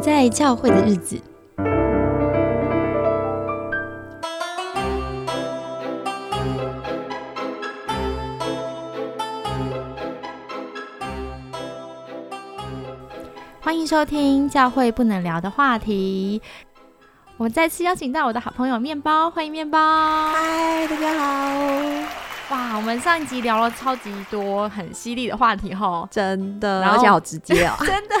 不在教会的日子。欢迎收听教会不能聊的话题。我们再次邀请到我的好朋友面包，欢迎面包。嗨，大家好！哇，我们上一集聊了超级多很犀利的话题哈，真的，然后而且好直接哦。真的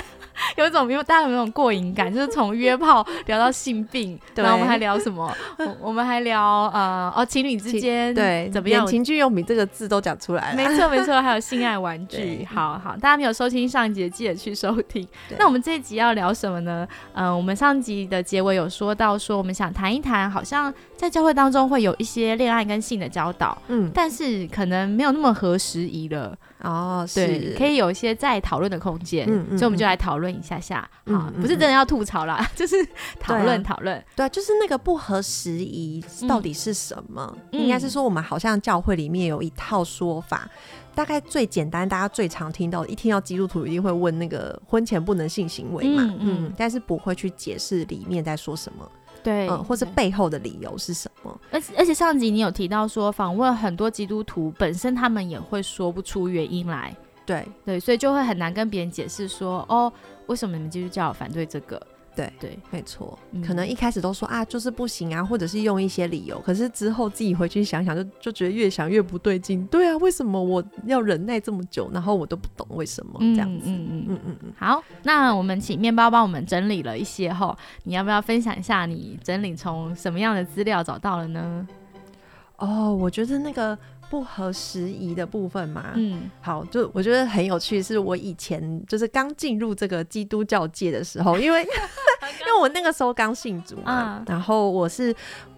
有一种没有大家有没有那种过瘾感？就是从约炮聊到性病，对然后我们还聊什么？我我们还聊呃哦情侣之间对，怎么样？情趣用品这个字都讲出来了。没错没错，还有性爱玩具。好好，大家没有收听上一集的，记得去收听。那我们这一集要聊什么呢？嗯、我们上集的结尾有说到说，我们想谈一谈，好像在教会当中会有一些恋爱跟性的教导，嗯，但是可能没有那么合时宜了。哦，对，是，可以有一些再讨论的空间，嗯嗯所以我们就来讨论一下下，好，不是真的要吐槽啦，就是讨论讨论，对，啊就是那个不合时宜嗯。到底是什么？嗯。应该是说我们好像教会里面有一套说法。大概最简单，大家最常听到，一听到基督徒一定会问那个婚前不能性行为嘛，嗯，但是不会去解释里面在说什么，对，嗯，或是背后的理由是什么，而且而且上集你有提到说，访问很多基督徒本身他们也会说不出原因来，对，对，所以就会很难跟别人解释说，哦，为什么你们基督教反对这个？对对，没错，嗯。可能一开始都说啊，就是不行啊，或者是用一些理由，可是之后自己回去想想就，就觉得越想越不对劲。对啊，为什么我要忍耐这么久，然后我都不懂为什么这样子？嗯嗯。嗯嗯嗯，好，那我们请面包帮我们整理了一些后，你要不要分享一下你整理从什么样的资料找到了呢？哦，我觉得那个不合时宜的部分嘛，嗯。好，就我觉得很有趣，是我以前就是刚进入这个基督教界的时候，因为 因为我那个时候刚信主嘛，嗯然后我是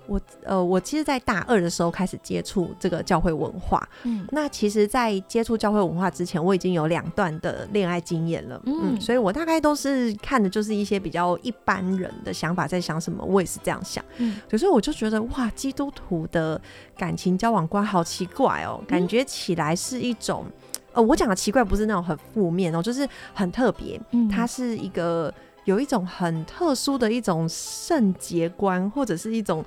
我呃，我其实，在大二的时候开始接触这个教会文化。嗯。那其实，在接触教会文化之前，我已经有两段的恋爱经验了，嗯。嗯，所以我大概都是看的就是一些比较一般人的想法，在想什么，我也是这样想。嗯。可是我就觉得哇，基督徒的感情交往观好奇怪哦，感觉起来是一种，呃，我讲的奇怪不是那种很负面哦，就是很特别，嗯。它是一个有一种很特殊的一种圣洁观，或者是一种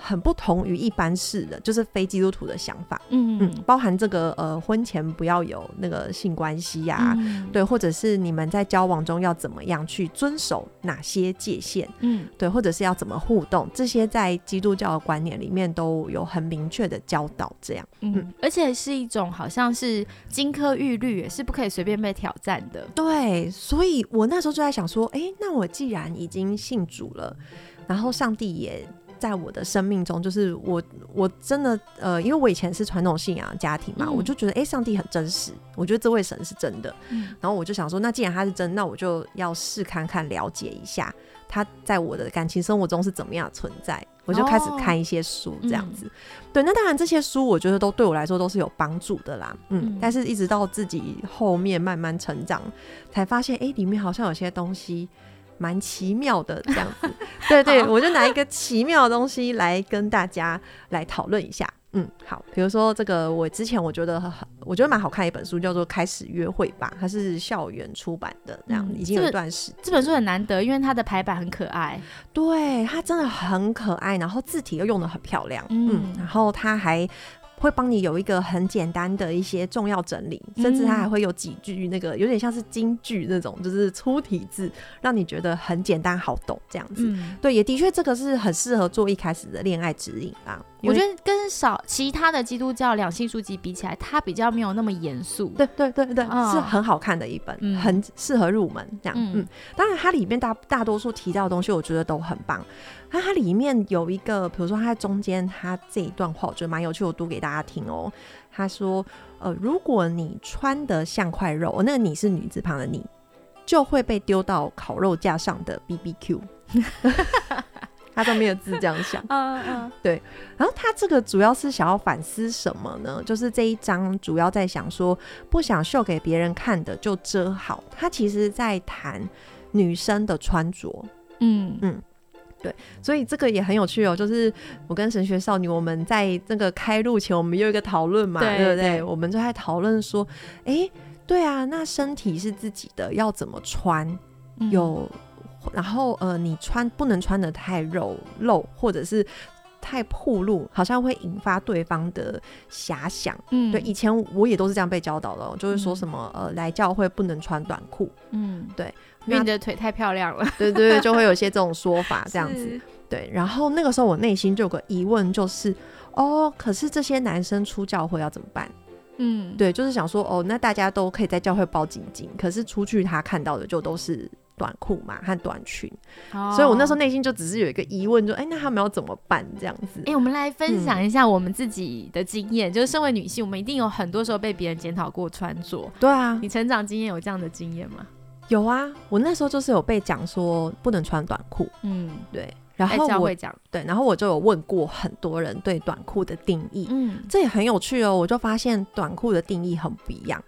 很不同于一般式的，就是非基督徒的想法。嗯嗯，包含这个呃，婚前不要有那个性关系呀、嗯对，或者是你们在交往中要怎么样去遵守哪些界限，嗯对，或者是要怎么互动，这些在基督教的观念里面都有很明确的教导。这样，嗯，而且是一种好像是金科玉律，也是不可以随便被挑战的。对，所以我那时候就在想说，诶，那我既然已经信主了，然后上帝也在我的生命中，就是我我真的呃，因为我以前是传统信仰的家庭嘛，嗯我就觉得诶，上帝很真实，我觉得这位神是真的，嗯然后我就想说，那既然他是真，那我就要试看看了解一下他在我的感情生活中是怎么样存在。我就开始哦看一些书，这样嗯子。对，那当然这些书我觉得都对我来说都是有帮助的啦。嗯，嗯但是一直到自己后面慢慢成长，才发现，哎、里面好像有些东西蛮奇妙的，这样子。对对，我就拿一个奇妙的东西来跟大家来讨论一下。嗯，好，比如说这个，我之前我觉得很，我觉得蛮好看的一本书，叫做《开始约会吧》，它是校园出版的，这样、嗯已经有一段时间这本书很难得，因为它的排版很可爱。对，它真的很可爱，然后字体又用的很漂亮，嗯嗯然后它还会帮你有一个很简单的一些重要整理，甚至它还会有几句那个有点像是京剧那种，就是粗体字，让你觉得很简单好懂这样子。嗯，对，也的确这个是很适合做一开始的恋爱指引啊。我觉得跟少其他的基督教两性书籍比起来，它比较没有那么严肃。对对对对，嗯是很好看的一本，嗯很适合入门这样。嗯嗯当然它里面大大多数提到的东西，我觉得都很棒。那它里面有一个，比如说它在中间，它这一段话我觉得蛮有趣，我读给大家听哦。他说：“呃，如果你穿得像块肉，哦那个你是女字旁的你，就会被丢到烤肉架上的 B B Q。”它上面的字这样想。嗯嗯然后他这个主要是想要反思什么呢？就是这一章主要在想说，不想秀给别人看的就遮好。他其实在谈女生的穿着，嗯嗯。对所以这个也很有趣哦。就是我跟神学少女，我们在这个开录前，我们有一个讨论嘛，对对不对？我们就在讨论说，哎，对啊，那身体是自己的，要怎么穿？嗯有然后呃，你穿不能穿的太肉露，或者是太暴露，好像会引发对方的遐想。嗯对，以前我也都是这样被教导的哦，就是说嗯什么呃，来教会不能穿短裤，嗯，对，因为你的腿太漂亮了，对对对，就会有一些这种说法 这样子。对，然后那个时候我内心就有个疑问，就是哦，可是这些男生出教会要怎么办？嗯，对，就是想说哦，那大家都可以在教会包紧紧，可是出去他看到的就都是短裤嘛和短裙，哦。所以我那时候内心就只是有一个疑问，就哎，那他们要怎么办？这样子？哎、我们来分享一下我们自己的经验，就是身为女性，我们一定有很多时候被别人检讨过穿着。对啊，你成长经验有这样的经验吗？有啊，我那时候就是有被讲说不能穿短裤，嗯，对，然后我教会讲，对，然后我就有问过很多人对短裤的定义，嗯，这也很有趣哦。我就发现短裤的定义很不一样，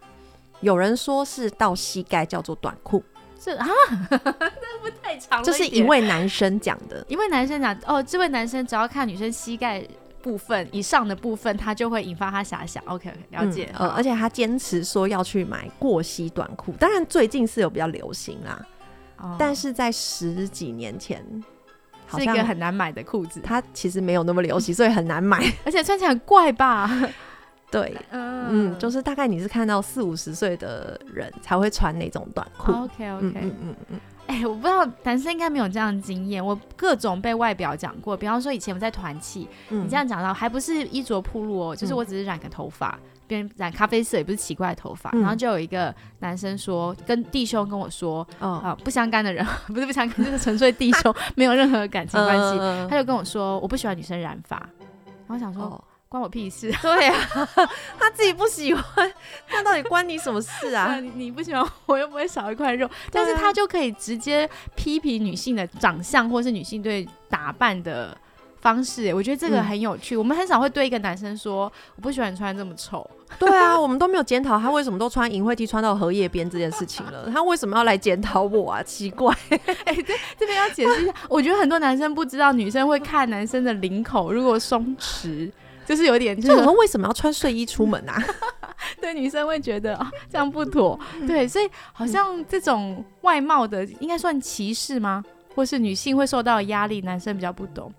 有人说是到膝盖叫做短裤，这 啊，那不太长了这是一位男生讲的。一位男生讲，哦，这位男生只要看女生膝盖部分以上的部分，他就会引发他遐想。OK 了解。嗯呃，而且他坚持说要去买过膝短裤，当然最近是有比较流行啦，哦但是在十几年前，好是一个很难买的裤子，它其实没有那么流行，所以很难买。而且穿起来很怪吧？对，嗯嗯，就是大概你是看到四五十岁的人才会穿那种短裤。OK 嗯 OK。嗯嗯嗯，哎、我不知道男生应该没有这样的经验。我各种被外表讲过，比方说以前我在团契，嗯你这样讲到，还不是衣着铺路哦，就是我只是染个头发，别人染咖啡色也不是奇怪的头发，嗯然后就有一个男生说，跟弟兄跟我说，哦，啊，不相干的人，不是不相干，就是纯粹弟兄，没有任何感情关系。嗯他就跟我说，我不喜欢女生染发，然后想说，哦，关我屁事。对啊，他自己不喜欢，那到底关你什么事啊？你你不喜欢我，又不会少一块肉，但是他就可以直接批评女性的长相，或是女性对打扮的方式。哎我觉得这个嗯很有趣。我们很少会对一个男生说，我不喜欢你穿这么丑。对啊，我们都没有检讨他为什么都穿银灰 T 穿到荷叶边这件事情了，他为什么要来检讨我啊？奇怪，这边要解释一下，我觉得很多男生不知道，女生会看男生的领口，如果松弛。就是有点，就是就我们为什么要穿睡衣出门啊？对女生会觉得啊、这样不妥，对，所以好像这种外貌的应该算歧视吗？或是女性会受到压力，男生比较不懂。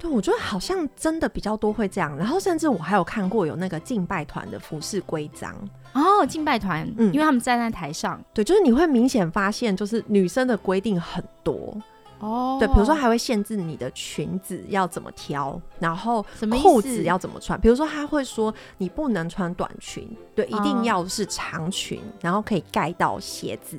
对，我觉得好像真的比较多会这样，然后甚至我还有看过有那个敬拜团的服饰规章，哦，敬拜团，嗯因为他们站在台上，对，就是你会明显发现，就是女生的规定很多，哦。对，比如说还会限制你的裙子要怎么挑，然后裤子要怎么穿，比如说他会说你不能穿短裙，对，一哦定要是长裙，然后可以盖到鞋子，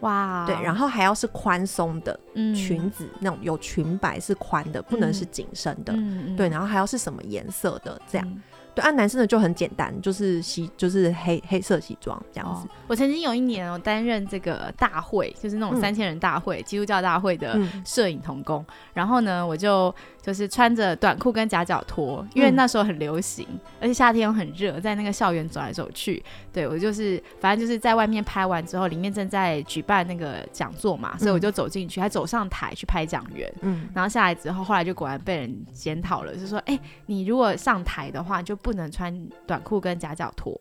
哇，对，然后还要是宽松的嗯裙子，那种有裙摆是宽的，不能是紧身的，嗯对，然后还要是什么颜色的这样。按、男生的就很简单，就是西就是黑黑色西装这样哦子。，我曾经有一年我担任这个大会，就是那种嗯三千人大会、基督教大会的嗯摄影童工。然后呢，我就就是穿着短裤跟夹脚拖，因为嗯那时候很流行，而且夏天又很热，在那个校园走来走去。对我就是反正就是在外面拍完之后，里面正在举办那个讲座嘛，所以我就走进去，还走上台去拍讲员。嗯，然后下来之后，后来就果然被人检讨了，就说：“哎、你如果上台的话，就不能穿短裤跟夹脚拖。”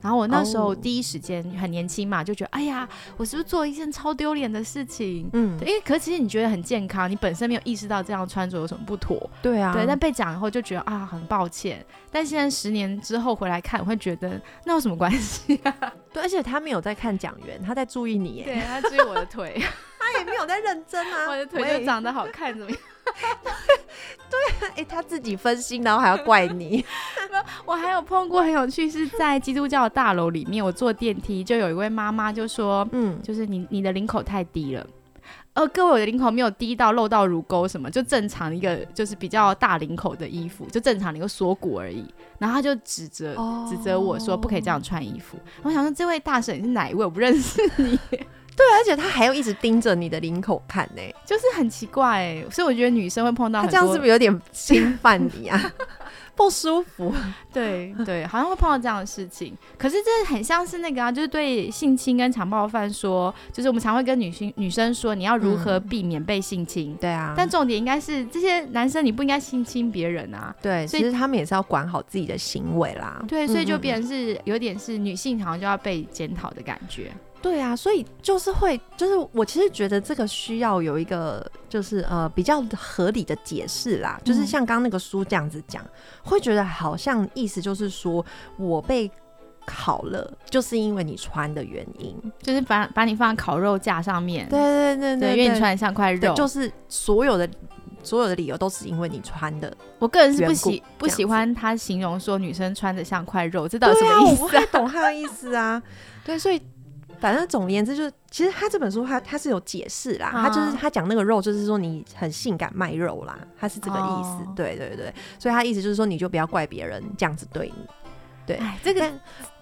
然后我那时候哦第一时间很年轻嘛，就觉得：“哎呀，我是不是做了一件超丢脸的事情？”嗯对，，因为可是其实你觉得很健康，你本身没有意识到这样穿着有什么不妥，对啊，对。但被讲以后就觉得啊，很抱歉。但现在十年之后回来看，我会觉得那有什么关系、啊？对，而且他没有在看讲员，他在注意你耶，对他注意我的腿，他也没有在认真啊，我的腿长得好看，怎么样？对哎、他自己分心，然后还要怪你。我还有碰过很有趣，是在基督教的大楼里面，我坐电梯，就有一位妈妈就说，嗯，就是你你的领口太低了。呃，各位，我的领口没有低到露到乳沟什么，就正常一个就是比较大领口的衣服，就正常的一个锁骨而已。然后他就指责、哦指责我说不可以这样穿衣服。我想说，这位大婶你是哪一位？我不认识你，对，而且他还要一直盯着你的领口看呢，就是很奇怪哎。所以我觉得女生会碰到他这样是不是有点侵犯你啊？不舒服。对对，好像会碰到这样的事情。可是这很像是那个啊，就是对性侵跟强暴犯说，就是我们常会跟女性女生说，你要如何避免被性侵。对啊，但重点应该是这些男生，你不应该性侵别人啊。对，所以其实他们也是要管好自己的行为啦。对，所以就变成是有点是女性好像就要被检讨的感觉。对啊，所以就是会，就是我其实觉得这个需要有一个，就是呃比较合理的解释啦。就是像刚刚那个书这样子讲，会觉得好像意思就是说我被烤了，就是因为你穿的原因，就是把把你放在烤肉架上面，对对对对，因为你穿的像块肉，就是所有的所有的理由都是因为你穿的。我个人是不喜不喜欢他形容说女生穿的像块肉，这到底什么意思？我不太懂他的意思啊。对，所以。反正总而言之，就是其实他这本书他他是有解释啦，他就是他讲那个肉，就是说你很性感卖肉啦，他是这个意思。对对对，所以他意思就是说，你就不要怪别人这样子对你。对，这个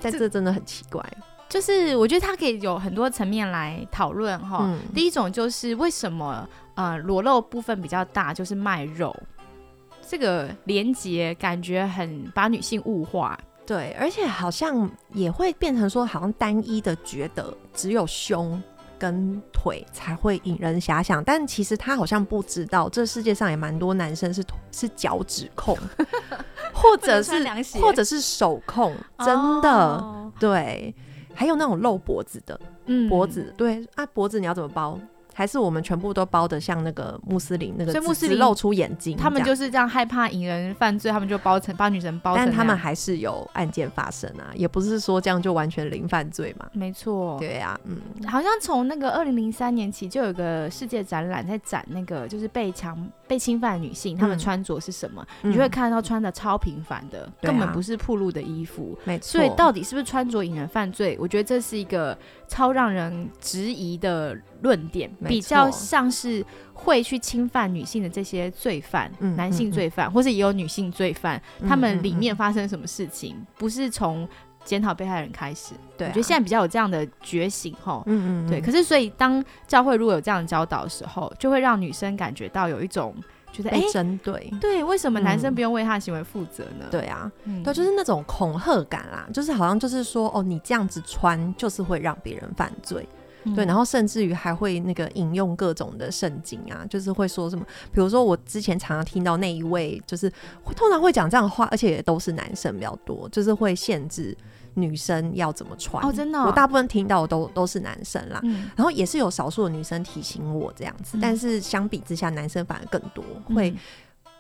但这真的很奇怪。就是我觉得他可以有很多层面来讨论哈。第一种就是为什么呃裸露部分比较大，就是卖肉，这个连接感觉很把女性物化。对，而且好像也会变成说，好像单一的觉得只有胸跟腿才会引人遐想，但其实他好像不知道，这世界上也蛮多男生是是脚趾控，或者是或者是手控，真的对，还有那种露脖子的，嗯，脖子对啊，脖子你要怎么包？还是我们全部都包的像那个穆斯林那个，所以穆斯林露出眼睛，他们就是这样害怕引人犯罪，他们就包成把女生包，但他们还是有案件发生啊，也不是说这样就完全零犯罪嘛。没错，对啊，嗯，好像从那个二零零三年起就有个世界展览在展那个就是被强被侵犯的女性，她们穿着是什么，你就会看到穿的超平凡的，根本不是铺路的衣服，没错。所以到底是不是穿着引人犯罪？我觉得这是一个超让人质疑的。论点比较像是会去侵犯女性的这些罪犯，男性罪犯，或是也有女性罪犯，他们里面发生什么事情，不是从检讨被害人开始。对，我觉得现在比较有这样的觉醒，吼，嗯嗯，对。可是，所以当教会如果有这样的教导的时候，就会让女生感觉到有一种觉得，哎，针对，对，为什么男生不用为他的行为负责呢？对啊，对，就是那种恐吓感啦，就是好像就是说，哦，你这样子穿就是会让别人犯罪。对，然后甚至于还会那个引用各种的圣经啊，就是会说什么，比如说我之前常常听到那一位，就是会通常会讲这样的话，而且也都是男生比较多，就是会限制女生要怎么穿。哦，真的，我大部分听到的都都是男生啦，然后也是有少数的女生提醒我这样子，但是相比之下，男生反而更多会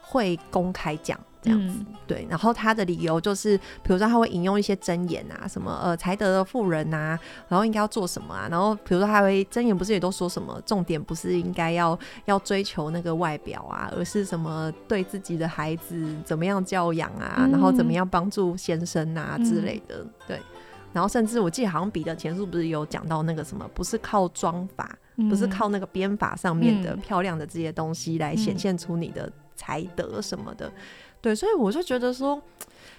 会公开讲。这样子，对，然后他的理由就是，比如说他会引用一些箴言啊，什么呃才德的妇人啊，然后应该要做什么啊，然后比如说他会箴言不是也都说什么，重点不是应该要要追求那个外表啊，而是什么对自己的孩子怎么样教养啊，然后怎么样帮助先生啊之类的，对，然后甚至我记得好像彼得前书不是有讲到那个什么，不是靠装法，不是靠那个编法上面的漂亮的这些东西来显现出你的才德什么的。对，所以我就觉得说，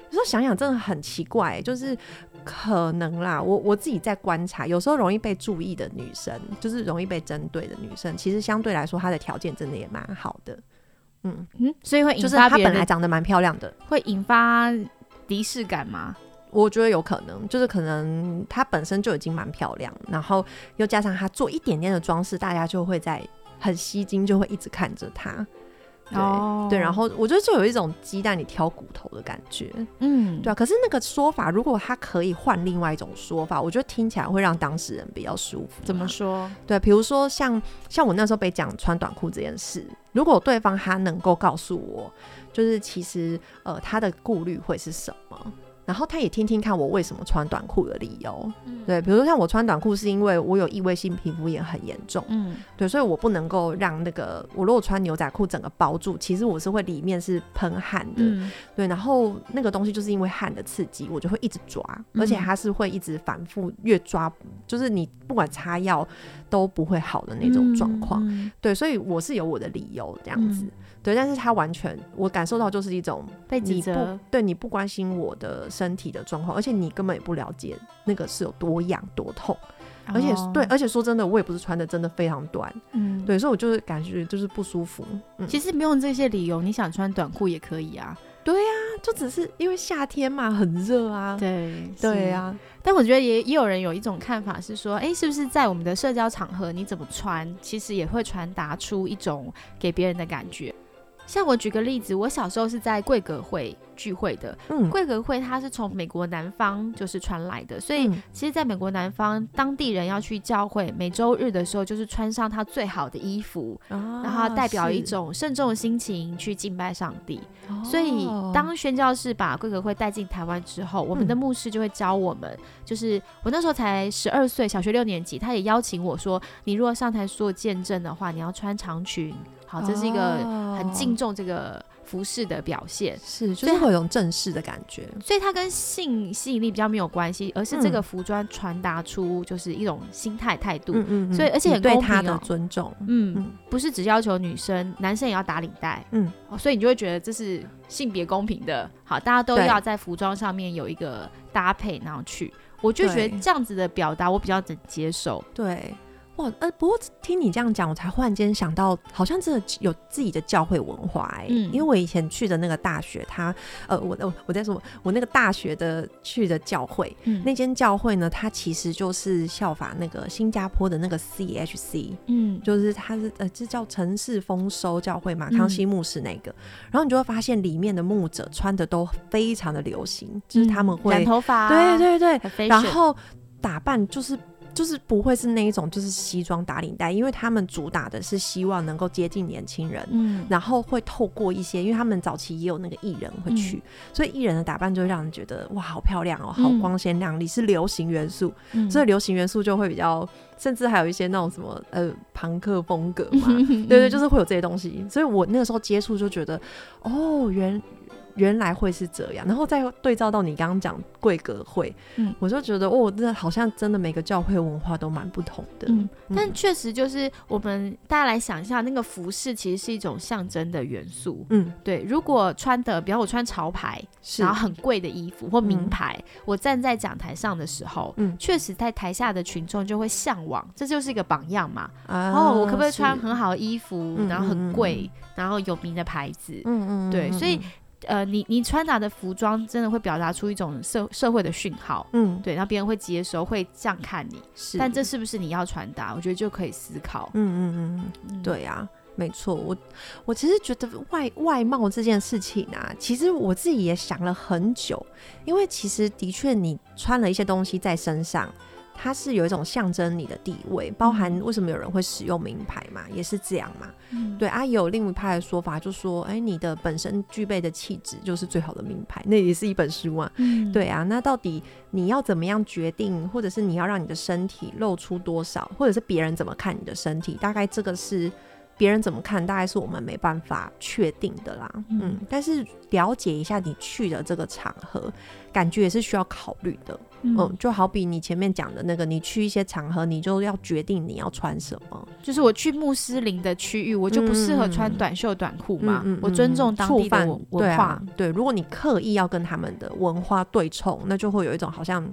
有时候想想真的很奇怪，就是可能啦，我我自己在观察，有时候容易被注意的女生，就是容易被针对的女生，其实相对来说她的条件真的也蛮好的，嗯嗯，所以会引发她本来长得蛮漂亮的，会引发敌视感吗？我觉得有可能，就是可能她本身就已经蛮漂亮，然后又加上她做一点点的装饰，大家就会在很吸睛，就会一直看着她。对对，然后我觉得就有一种鸡蛋里挑骨头的感觉，嗯，对啊。可是那个说法，如果他可以换另外一种说法，我觉得听起来会让当事人比较舒服。怎么说？对，比如说像像我那时候被讲穿短裤这件事，如果对方他能够告诉我，就是其实呃他的顾虑会是什么？然后他也听听看我为什么穿短裤的理由，对，比如说像我穿短裤是因为我有异位性皮肤炎很严重，嗯，对，所以我不能够让那个我如果穿牛仔裤整个包住，其实我是会里面是喷汗的，对，然后那个东西就是因为汗的刺激，我就会一直抓，而且它是会一直反复越抓，就是你不管擦药都不会好的那种状况，对，所以我是有我的理由这样子。对，但是他完全，我感受到就是一种被指责，对你不关心我的身体的状况，而且你根本也不了解那个是有多痒多痛，而且对，而且说真的，我也不是穿的真的非常短，嗯，对，所以我就是感觉就是不舒服。其实不用这些理由，你想穿短裤也可以啊。对呀，就只是因为夏天嘛，很热啊。对，对呀。但我觉得也也有人有一种看法是说，哎，是不是在我们的社交场合，你怎么穿，其实也会传达出一种给别人的感觉。像我举个例子，我小时候是在贵格会聚会的。嗯，贵格会它是从美国南方就是传来的，所以其实在美国南方，当地人要去教会，每周日的时候就是穿上他最好的衣服，然后代表一种慎重的心情去敬拜上帝。所以当宣教士把贵格会带进台湾之后，我们的牧师就会教我们，就是我那时候才十二岁，小学六年级，他也邀请我说，你如果上台做见证的话，你要穿长裙。好，这是一个很敬重这个服饰的表现，是，就是会有种正式的感觉。所以它跟性吸引力比较没有关系，而是这个服装传达出就是一种心态态度。嗯嗯。所以而且很对他的尊重。嗯，不是只要求女生，男生也要打领带。嗯。所以你就会觉得这是性别公平的。好，大家都要在服装上面有一个搭配，然后去，我就觉得这样子的表达我比较能接受。对。哇，呃，不过听你这样讲，我才忽然间想到，好像真的有自己的教会文化哎。嗯，因为我以前去的那个大学，它，呃，我，我我在说，我那个大学的去的教会，那间教会呢，它其实就是效法那个新加坡的那个 CHC，嗯，就是它是呃，这叫城市丰收教会嘛，康熙牧师那个。然后你就会发现里面的牧者穿的都非常的流行，就是他们会染头发，对对对，然后打扮就是。就是不会是那一种，就是西装打领带，因为他们主打的是希望能够接近年轻人，嗯，然后会透过一些，因为他们早期也有那个艺人会去，所以艺人的打扮就会让人觉得哇，好漂亮哦，好光鲜亮丽，是流行元素，所以流行元素就会比较，甚至还有一些那种什么呃朋克风格嘛，对对，就是会有这些东西，所以我那个时候接触就觉得，哦，原。原来会是这样，然后再对照到你刚刚讲贵格会，嗯，我就觉得哦，这好像真的每个教会文化都蛮不同的，嗯，但确实就是我们大家来想一下，那个服饰其实是一种象征的元素，嗯，对。如果穿的，比方我穿潮牌，然后很贵的衣服或名牌，我站在讲台上的时候，嗯，确实在台下的群众就会向往，这就是一个榜样嘛。哦，我可不可以穿很好的衣服，然后很贵，然后有名的牌子，嗯嗯，对，所以。呃，你你穿搭的服装真的会表达出一种社社会的讯号，嗯，对，然后别人会接收，会这样看你，是，但这是不是你要传达？我觉得就可以思考，嗯嗯嗯，对呀，没错，我我其实觉得外外貌这件事情啊，其实我自己也想了很久，因为其实的确你穿了一些东西在身上。它是有一种象征你的地位，包含为什么有人会使用名牌嘛，也是这样嘛。对啊，有另一派的说法，就说，哎，你的本身具备的气质就是最好的名牌，那也是一本书嘛。对啊，那到底你要怎么样决定，或者是你要让你的身体露出多少，或者是别人怎么看你的身体，大概这个是。别人怎么看，大概是我们没办法确定的啦。嗯，但是了解一下你去的这个场合，感觉也是需要考虑的。嗯，就好比你前面讲的那个，你去一些场合，你就要决定你要穿什么。就是我去穆斯林的区域，我就不适合穿短袖短裤嘛。我尊重当地的文化。对，如果你刻意要跟他们的文化对冲，那就会有一种好像。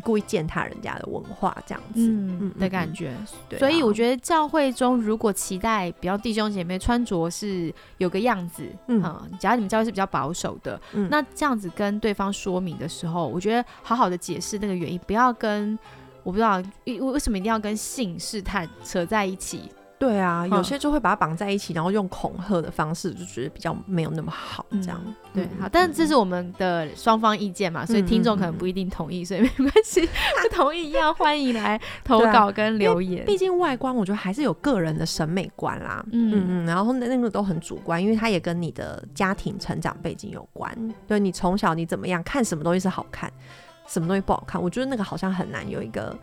故意践踏人家的文化，这样子的感觉。对所以我觉得教会中，如果期待比较弟兄姐妹穿着是有个样子，嗯，假如你们教会是比较保守的，那这样子跟对方说明的时候，我觉得好好的解释那个原因，不要跟我不知道为为什么一定要跟性试探扯在一起。对啊，有些就会把它绑在一起，然后用恐吓的方式，就觉得比较没有那么好。这样对，好，但是这是我们的双方意见嘛，所以听众可能不一定同意，所以没关系，不同意一样 欢迎来投稿跟留言。毕竟外观，我觉得还是有个人的审美观啦。嗯嗯，然后那那个都很主观，因为它也跟你的家庭成长背景有关。对你从小你怎么样看什么东西是好看，什么东西不好看，我觉得那个好像很难有一个。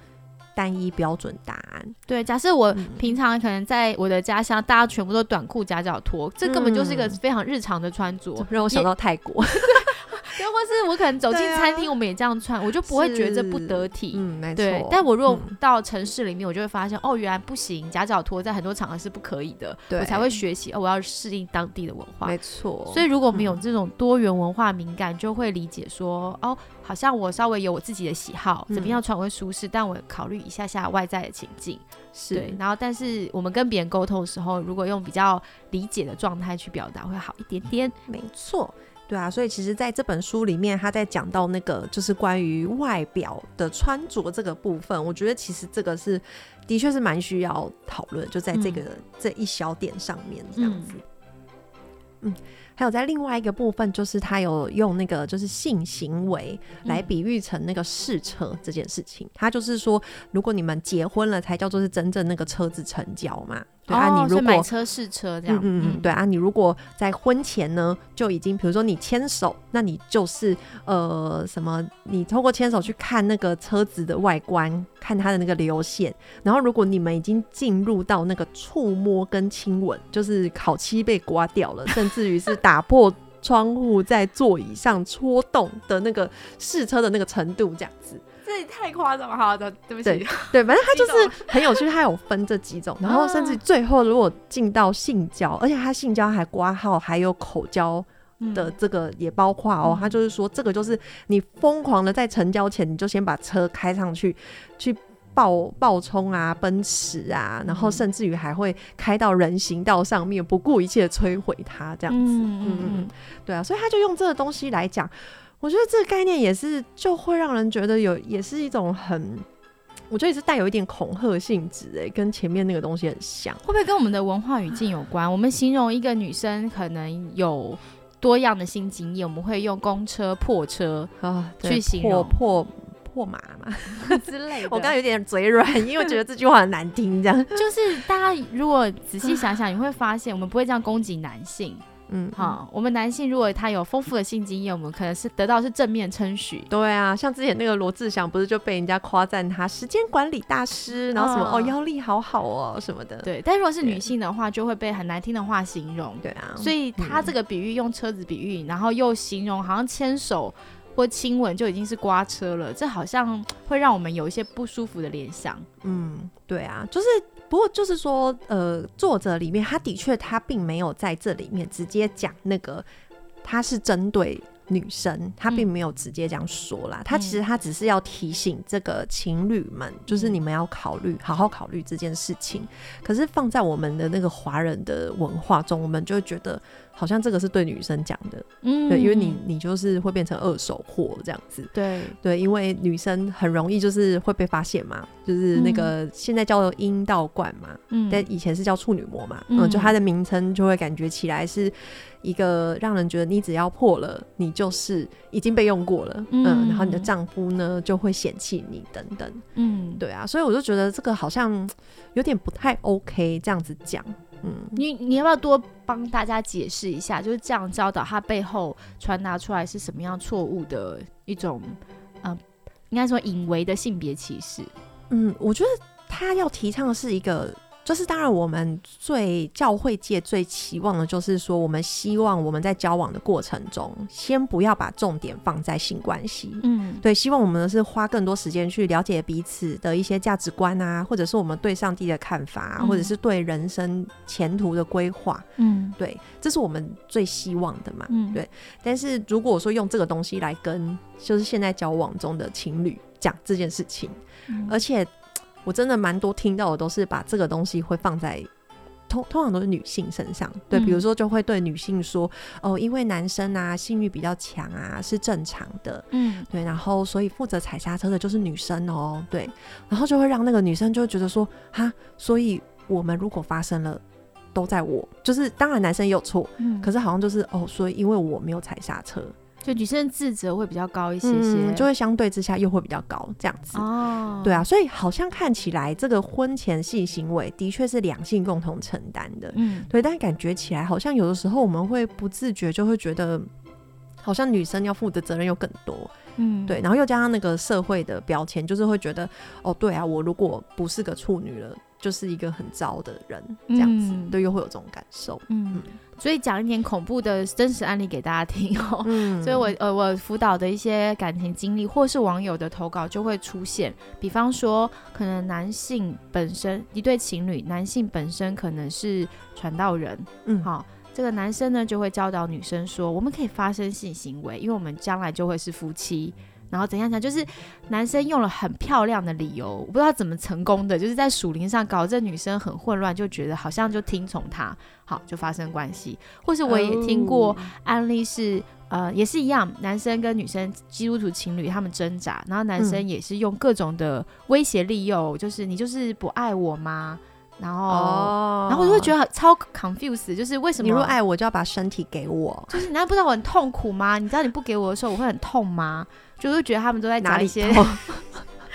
单一标准答案。对，假设我平常可能在我的家乡，大家全部都短裤夹脚拖，这根本就是一个非常日常的穿着，让我想到泰国。又或是我可能走进餐厅，我们也这样穿，我就不会觉得不得体。嗯，没错。但我如果到城市里面，我就会发现，哦，原来不行，夹脚拖在很多场合是不可以的。对，我才会学习，哦，我要适应当地的文化。没错。所以如果我们有这种多元文化敏感，就会理解说，哦，好像我稍微有我自己的喜好，怎么样穿会舒适，但我考虑一下下外在的情境。是。对。然后，但是我们跟别人沟通的时候，如果用比较理解的状态去表达，会好一点点。没错。对啊，所以其实在这本书里面，他在讲到那个就是关于外表的穿着这个部分，我觉得其实这个是的确是蛮需要讨论，就在这个这一小点上面这样子。嗯。还有在另外一个部分，就是他有用那个就是性行为来比喻成那个试车这件事情。他就是说，如果你们结婚了，才叫做是真正那个车子成交嘛。对啊，你如果买车试车这样，嗯嗯，对啊，你如果在婚前呢就已经，比如说你牵手，那你就是呃什么，你通过牵手去看那个车子的外观，看它的那个流线，然后如果你们已经进入到那个触摸跟亲吻，就是烤漆被刮掉了，甚至于是打破窗户在座椅上戳动的那个试车的那个程度，这样子。这也太夸张了，好的，对不起。对，反正他就是很有趣，他有分这几种，然后甚至最后如果进到性交，而且他性交还挂号，还有口交的这个也包括哦。他就是说，这个就是你疯狂的在成交前，你就先把车开上去，去爆爆冲啊，奔驰啊，然后甚至于还会开到人行道上面，不顾一切摧毁它，这样子。嗯嗯嗯，对啊，所以他就用这个东西来讲。我觉得这个概念也是，就会让人觉得有，也是一种很，我觉得也是带有一点恐吓性质，哎，跟前面那个东西很像。会不会跟我们的文化语境有关？我们形容一个女生可能有多样的新经验，我们会用公车、破车啊去形容破破马嘛 之类的。我刚刚有点嘴软，因为我觉得这句话很难听。这样 就是大家如果仔细想想，你会发现我们不会这样攻击男性。嗯，好，我们男性如果他有丰富的性经验，我们可能是得到是正面称许。对啊，像之前那个罗志祥不是就被人家夸赞他时间管理大师，然后什么哦腰力好好哦什么的。对，但如果是女性的话，就会被很难听的话形容。对啊，所以他这个比喻用车子比喻，然后又形容好像牵手或亲吻就已经是刮车了，这好像会让我们有一些不舒服的联想。嗯，对啊，就是。不过就是说，呃，作者里面他的确他并没有在这里面直接讲那个，他是针对。女生他并没有直接这样说啦，他其实他只是要提醒这个情侣们，就是你们要考虑好好考虑这件事情。可是放在我们的那个华人的文化中，我们就会觉得好像这个是对女生讲的，嗯，对，因为你你就是会变成二手货这样子，对。对，因为女生很容易就是会被发现嘛，就是那个现在叫做阴道冠嘛，嗯，但以前是叫处女膜嘛，嗯，就它的名称就会感觉起来是。一个让人觉得你只要破了，你就是已经被用过了，嗯，然后你的丈夫呢就会嫌弃你等等，嗯，对啊，所以我就觉得这个好像有点不太 OK，这样子讲，嗯，你你要不要多帮大家解释一下，就是这样教导他背后传达出来是什么样错误的一种，呃，应该说隐为的性别歧视，嗯，我觉得他要提倡的是一个。就是当然，我们最教会界最期望的就是说，我们希望我们在交往的过程中，先不要把重点放在性关系。嗯，对，希望我们是花更多时间去了解彼此的一些价值观啊，或者是我们对上帝的看法，或者是对人生前途的规划。嗯，对，这是我们最希望的嘛。嗯，对。但是如果说用这个东西来跟就是现在交往中的情侣讲这件事情，而且。我真的蛮多听到的都是把这个东西会放在通通常都是女性身上，对，比如说就会对女性说哦，因为男生啊性欲比较强啊是正常的，嗯，对，然后所以负责踩刹车的就是女生哦，对，然后就会让那个女生就会觉得说哈，所以我们如果发生了都在我，就是当然男生也有错，嗯，可是好像就是哦，所以因为我没有踩刹车。就女生自责会比较高一些些，就会相对之下又会比较高这样子。哦，对啊，所以好像看起来这个婚前性行为的确是两性共同承担的。嗯，对，但感觉起来好像有的时候我们会不自觉就会觉得，好像女生要负的责任又更多。嗯，对，然后又加上那个社会的标签，就是会觉得，哦，对啊，我如果不是个处女了。就是一个很糟的人，这样子，对，又会有这种感受。嗯，所以讲一点恐怖的真实案例给大家听哦。嗯，所以我呃，我辅导的一些感情经历，或是网友的投稿就会出现。比方说，可能男性本身一对情侣，男性本身可能是传道人。嗯，好，这个男生呢就会教导女生说，我们可以发生性行为，因为我们将来就会是夫妻。然后怎样讲？就是男生用了很漂亮的理由，我不知道怎么成功的，就是在属灵上搞这女生很混乱，就觉得好像就听从他，好就发生关系。或是我也听过案例是，呃，也是一样，男生跟女生基督徒情侣他们挣扎，然后男生也是用各种的威胁利诱，就是你就是不爱我吗？然后，然后我就会觉得超 confused，就是为什么你若爱我就要把身体给我？就是你难道不知道我很痛苦吗？你知道你不给我的时候我会很痛吗？就会觉得他们都在讲一些。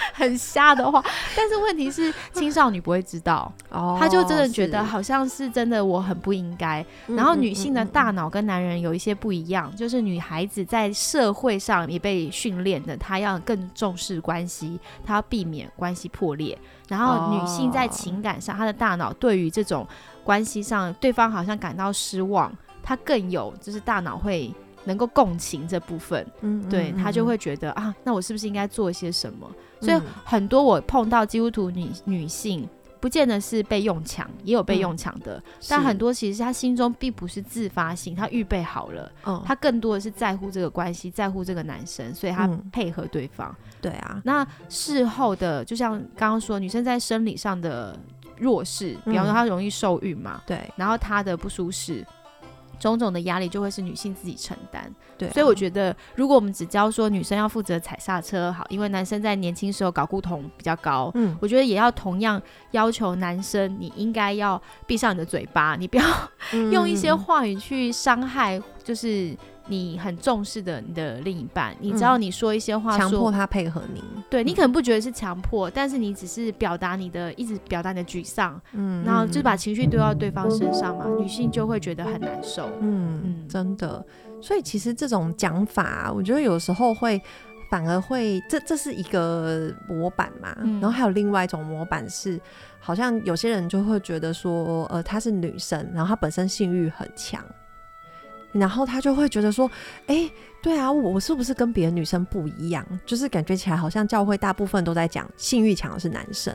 很瞎的话，但是问题是 青少年不会知道，他就真的觉得好像是真的，我很不应该。然后女性的大脑跟男人有一些不一样，就是女孩子在社会上也被训练的，她要更重视关系，她要避免关系破裂。然后女性在情感上，她的大脑对于这种关系上对方好像感到失望，她更有就是大脑会。能够共情这部分，嗯，对他就会觉得啊，那我是不是应该做一些什么？所以很多我碰到基督徒女女性，不见得是被用强，也有被用强的，但很多其实他心中并不是自发性，他预备好了，嗯，他更多的是在乎这个关系，在乎这个男生，所以他配合对方。对啊，那事后的，就像刚刚说，女生在生理上的弱势，比方说她容易受孕嘛，对，然后她的不舒适。种种的压力就会是女性自己承担，对，所以我觉得，如果我们只教说女生要负责踩刹车，好，因为男生在年轻时候搞固酮比较高，嗯，我觉得也要同样要求男生，你应该要闭上你的嘴巴，你不要 用一些话语去伤害，就是。你很重视的你的另一半，你知道你说一些话，强迫他配合你，对你可能不觉得是强迫，但是你只是表达你的，一直表达你的沮丧，嗯，然后就是把情绪丢到对方身上嘛，女性就会觉得很难受，嗯，真的，所以其实这种讲法，我觉得有时候会反而会，这这是一个模板嘛，然后还有另外一种模板是，好像有些人就会觉得说，呃，她是女生，然后她本身性欲很强。然后他就会觉得说，哎，对啊，我是不是跟别的女生不一样？就是感觉起来好像教会大部分都在讲性欲强的是男生，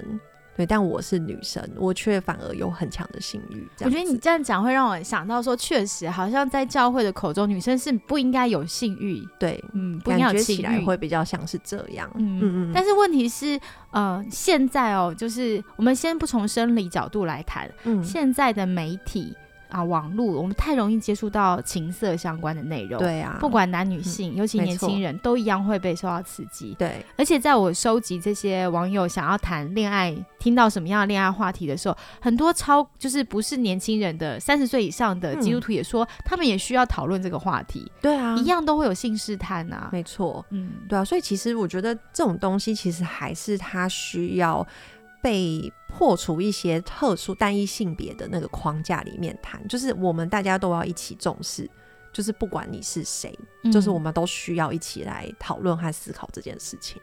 对，但我是女生，我却反而有很强的性欲。我觉得你这样讲会让我想到说，确实好像在教会的口中，女生是不应该有性欲，对，嗯，感觉起来会比较像是这样，嗯嗯嗯。但是问题是，呃，现在哦，就是我们先不从生理角度来谈，嗯，现在的媒体。啊，网络我们太容易接触到情色相关的内容，对啊，不管男女性，尤其年轻人都一样会被受到刺激。对，而且在我收集这些网友想要谈恋爱，听到什么样的恋爱话题的时候，很多超就是不是年轻人的三十岁以上的基督徒也说，他们也需要讨论这个话题。对啊，一样都会有性试探啊，没错，嗯，对啊，所以其实我觉得这种东西其实还是他需要。被破除一些特殊单一性别的那个框架里面谈，就是我们大家都要一起重视，就是不管你是谁，就是我们都需要一起来讨论和思考这件事情。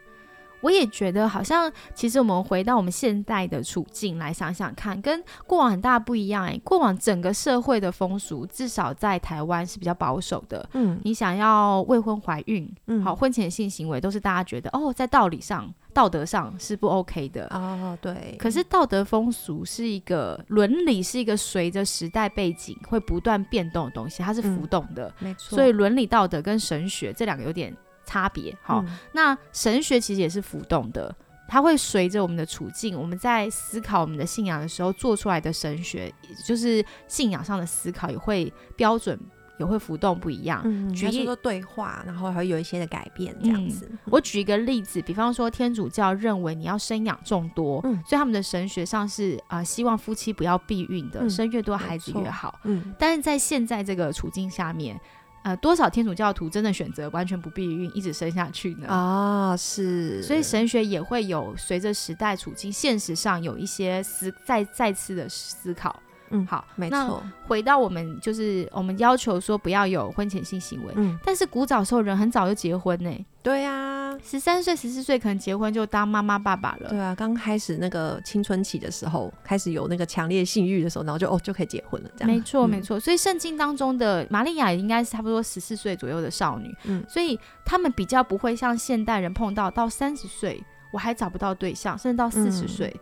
我也觉得，好像其实我们回到我们现在的处境来想想看，跟过往很大不一样。哎，过往整个社会的风俗，至少在台湾是比较保守的。嗯，你想要未婚怀孕，嗯，好，婚前性行为都是大家觉得哦，在道理上、道德上是不 OK 的。哦，对。可是道德风俗是一个伦理，是一个随着时代背景会不断变动的东西，它是浮动的。没错。所以伦理道德跟神学这两个有点。差别好，那神学其实也是浮动的，它会随着我们的处境，我们在思考我们的信仰的时候做出来的神学，就是信仰上的思考也会标准也会浮动不一样。举一个对话，然后还会有一些的改变这样子。我举一个例子，比方说天主教认为你要生养众多，所以他们的神学上是啊，希望夫妻不要避孕的，生越多孩子越好。嗯，但是在现在这个处境下面。呃，多少天主教徒真的选择完全不避孕，一直生下去呢？啊，是。所以神学也会有随着时代处境，现实上有一些思再再次的思考。嗯，好，没错。回到我们就是我们要求说不要有婚前性行为，嗯，但是古早时候人很早就结婚呢。对啊，十三岁、十四岁可能结婚就当妈妈、爸爸了。对啊，刚开始那个青春期的时候，开始有那个强烈性欲的时候，然后就哦就可以结婚了，这样。没错，没错。所以圣经当中的玛利亚应该是差不多十四岁左右的少女，嗯，所以他们比较不会像现代人碰到到三十岁我还找不到对象，甚至到四十岁。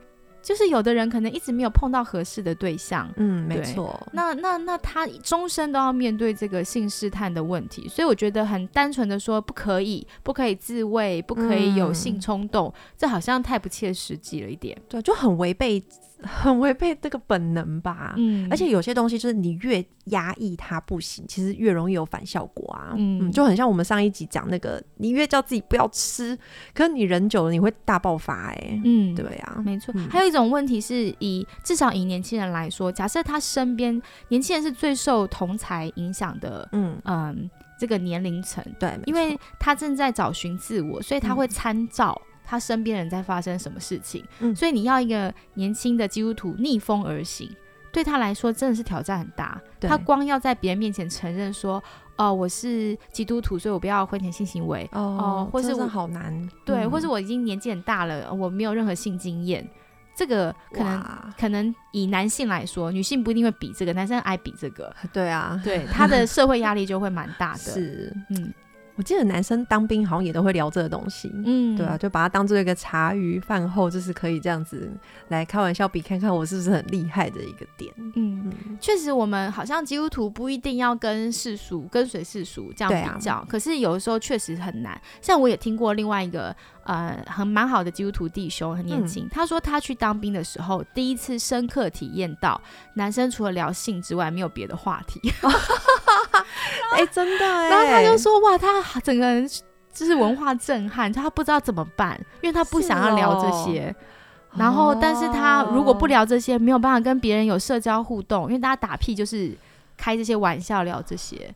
就是有的人可能一直没有碰到合适的对象，嗯，没错。那那那他终身都要面对这个性试探的问题，所以我觉得很单纯的说不可以，不可以自慰，不可以有性冲动，这好像太不切实际了一点。对，就很违背很违背这个本能吧。嗯，而且有些东西就是你越压抑它不行，其实越容易有反效果啊。嗯，就很像我们上一集讲那个，你越叫自己不要吃，可是你忍久了你会大爆发哎。嗯，对呀，没错。还有一种问题是以至少以年轻人来说，假设他身边年轻人是最受同才影响的，嗯嗯，这个年龄层，对，因为他正在找寻自我，所以他会参照。他身边人在发生什么事情，所以你要一个年轻的基督徒逆风而行，对他来说真的是挑战很大。他光要在别人面前承认说：“哦，我是基督徒，所以我不要婚前性行为。”哦，或是我好难，对，或是我已经年纪很大了，我没有任何性经验。这个可能可能以男性来说，女性不一定会比这个，男生爱比这个。对啊，对他的 社会压力就会蛮大的。是，嗯。我记得男生当兵好像也都会聊这个东西，嗯，对啊，就把它当做一个茶余饭后，就是可以这样子来开玩笑，比看看我是不是很厉害的一个点。嗯，确实，我们好像基督徒不一定要跟世俗跟随世俗这样比较，可是有的时候确实很难。像我也听过另外一个呃很蛮好的基督徒弟兄，很年轻，他说他去当兵的时候，第一次深刻体验到男生除了聊性之外没有别的话题。哎，真的哎，然后他就说哇，他整个人就是文化震撼，他不知道怎么办，因为他不想要聊这些。然后，但是他如果不聊这些，没有办法跟别人有社交互动，因为大家打屁就是开这些玩笑聊这些。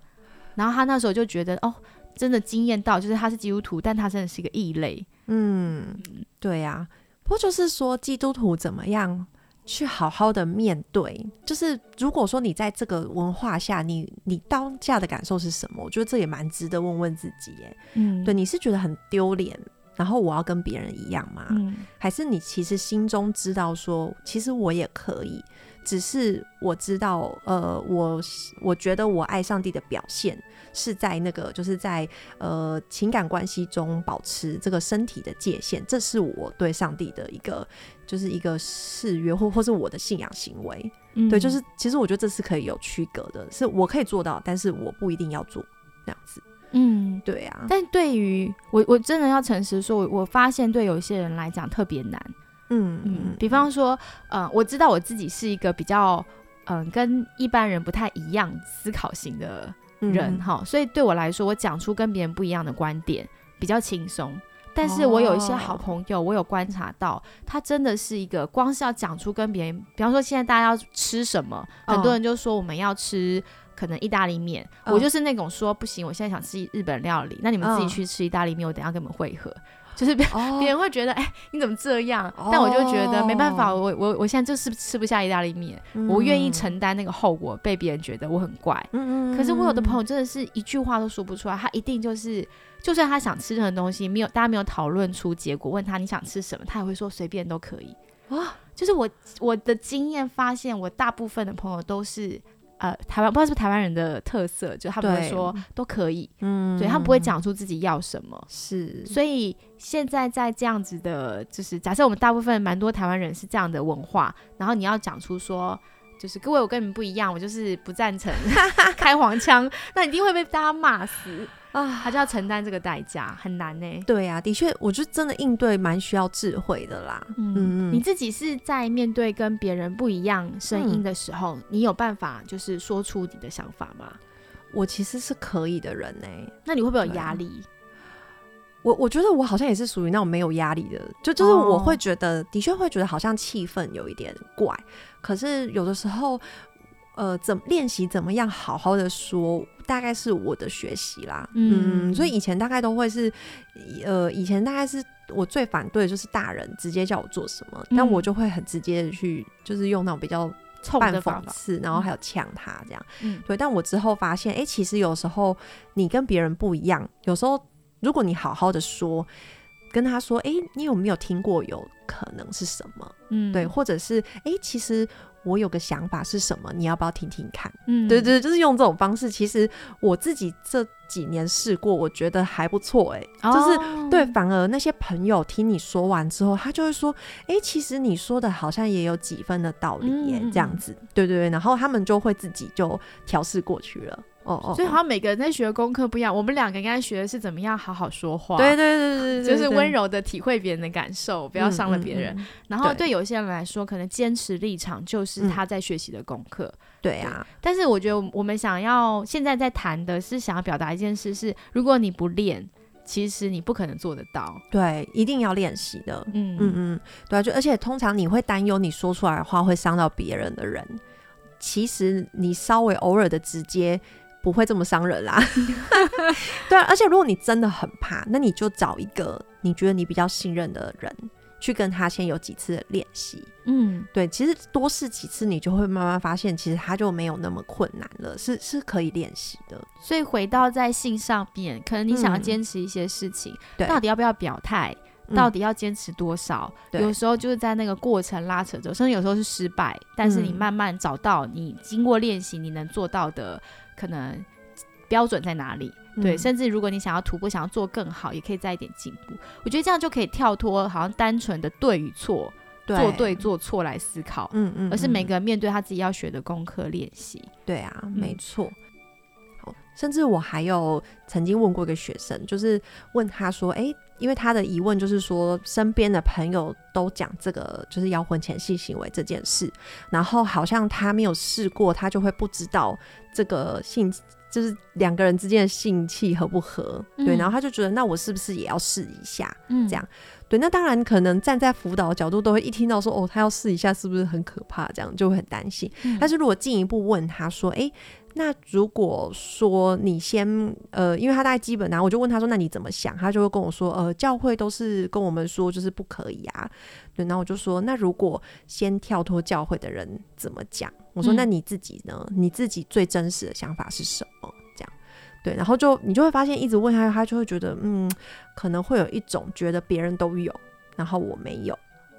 然后他那时候就觉得哦，真的惊艳到，就是他是基督徒，但他真的是一个异类。嗯，对呀，不过就是说基督徒怎么样？去好好的面对，就是如果说你在这个文化下，你你当下的感受是什么？我觉得这也蛮值得问问自己耶。嗯，对，你是觉得很丢脸，然后我要跟别人一样吗？嗯，还是你其实心中知道说，其实我也可以。只是我知道，呃，我我觉得我爱上帝的表现是在那个，就是在呃情感关系中保持这个身体的界限，这是我对上帝的一个，就是一个誓约或或是我的信仰行为。对，就是其实我觉得这是可以有区隔的，是我可以做到，但是我不一定要做这样子。嗯，对啊。但对于我，我真的要诚实说，我发现对有一些人来讲特别难。嗯嗯，比方说，呃，我知道我自己是一个比较，嗯，跟一般人不太一样思考型的人哈，所以对我来说，我讲出跟别人不一样的观点比较轻松。但是我有一些好朋友，我有观察到，他真的是一个光是要讲出跟别人，比方说现在大家要吃什么，很多人就说我们要吃可能意大利面，我就是那种说不行，我现在想吃日本料理，那你们自己去吃意大利面，我等下跟你们会合。就是别 别人会觉得，哎，你怎么这样？但我就觉得没办法，我我我现在就是吃不下意大利面，我愿意承担那个后果，被别人觉得我很怪。嗯嗯。可是我有的朋友真的是一句话都说不出来，他一定就是，就算他想吃任何东西，没有大家没有讨论出结果，问他你想吃什么，他也会说随便都可以。啊，就是我我的经验发现，我大部分的朋友都是。呃，台湾不知道是不是台湾人的特色，就他们会说都可以，嗯，对他们不会讲出自己要什么，是，所以现在在这样子的，就是假设我们大部分蛮多台湾人是这样的文化，然后你要讲出说，就是各位我跟你们不一样，我就是不赞成 开黄腔，那一定会被大家骂死。啊，他就要承担这个代价，很难呢。对呀，的确，我觉得真的应对蛮需要智慧的啦。嗯嗯，你自己是在面对跟别人不一样声音的时候，你有办法就是说出你的想法吗？我其实是可以的人呢。那你会不会有压力？我我觉得我好像也是属于那种没有压力的，就就是我会觉得，的确会觉得好像气氛有一点怪，可是有的时候。呃，怎练习怎么样好好的说，大概是我的学习啦。嗯，所以以前大概都会是，呃，以前大概是我最反对的就是大人直接叫我做什么，但我就会很直接的去，就是用那种比较半讽刺，然后还有呛他这样。嗯，对。但我之后发现，哎，其实有时候你跟别人不一样，有时候如果你好好的说，跟他说，哎，你有没有听过有可能是什么？嗯，对，或者是，哎，其实。我有个想法是什么？你要不要听听看？嗯，对对，就是用这种方式。其实我自己这几年试过，我觉得还不错。哎，就是对，反而那些朋友听你说完之后，他就会说：“哎，其实你说的好像也有几分的道理耶。”这样子，对对对，然后他们就会自己就调试过去了。哦哦，所以好像每个人在学的功课不一样。我们两个应该学的是怎么样好好说话，对对对对就是温柔的体会别人的感受，不要伤了别人。然后对有些人来说，可能坚持立场就是他在学习的功课。对啊，但是我觉得我们想要现在在谈的是想要表达一件事，是如果你不练，其实你不可能做得到。对，一定要练习的。嗯嗯嗯，对啊，就而且通常你会担忧你说出来的话会伤到别人的人，其实你稍微偶尔的直接。不会这么伤人啦，对啊，而且如果你真的很怕，那你就找一个你觉得你比较信任的人，去跟他先有几次练习。嗯，对，其实多试几次，你就会慢慢发现，其实他就没有那么困难了，是是可以练习的。所以回到在性上面，可能你想要坚持一些事情，到底要不要表态，到底要坚持多少，有时候就是在那个过程拉扯着，甚至有时候是失败，但是你慢慢找到你经过练习你能做到的。可能标准在哪里？对，甚至如果你想要徒步，想要做更好，也可以再一点进步。我觉得这样就可以跳脱，好像单纯的对与错、做对做错来思考，嗯嗯，而是每个人面对他自己要学的功课练习。对啊，没错。好，甚至我还有曾经问过一个学生，就是问他说：“哎，因为他的疑问就是说，身边的朋友都讲这个就是要婚前性行为这件事，然后好像他没有试过，他就会不知道。”这个性就是两个人之间的性气合不合，对，然后他就觉得那我是不是也要试一下？嗯，这样，对，那当然可能站在辅导角度都会一听到说哦，他要试一下，是不是很可怕？这样就会很担心。但是如果进一步问他说，哎。那如果说你先呃，因为他大概基本，然后我就问他说：“那你怎么想？”他就会跟我说：“呃，教会都是跟我们说就是不可以啊。”对，然后我就说：“那如果先跳脱教会的人怎么讲？”我说：“那你自己呢？你自己最真实的想法是什么？”这样，对，然后就你就会发现，一直问他，他就会觉得，嗯，可能会有一种觉得别人都有，然后我没有，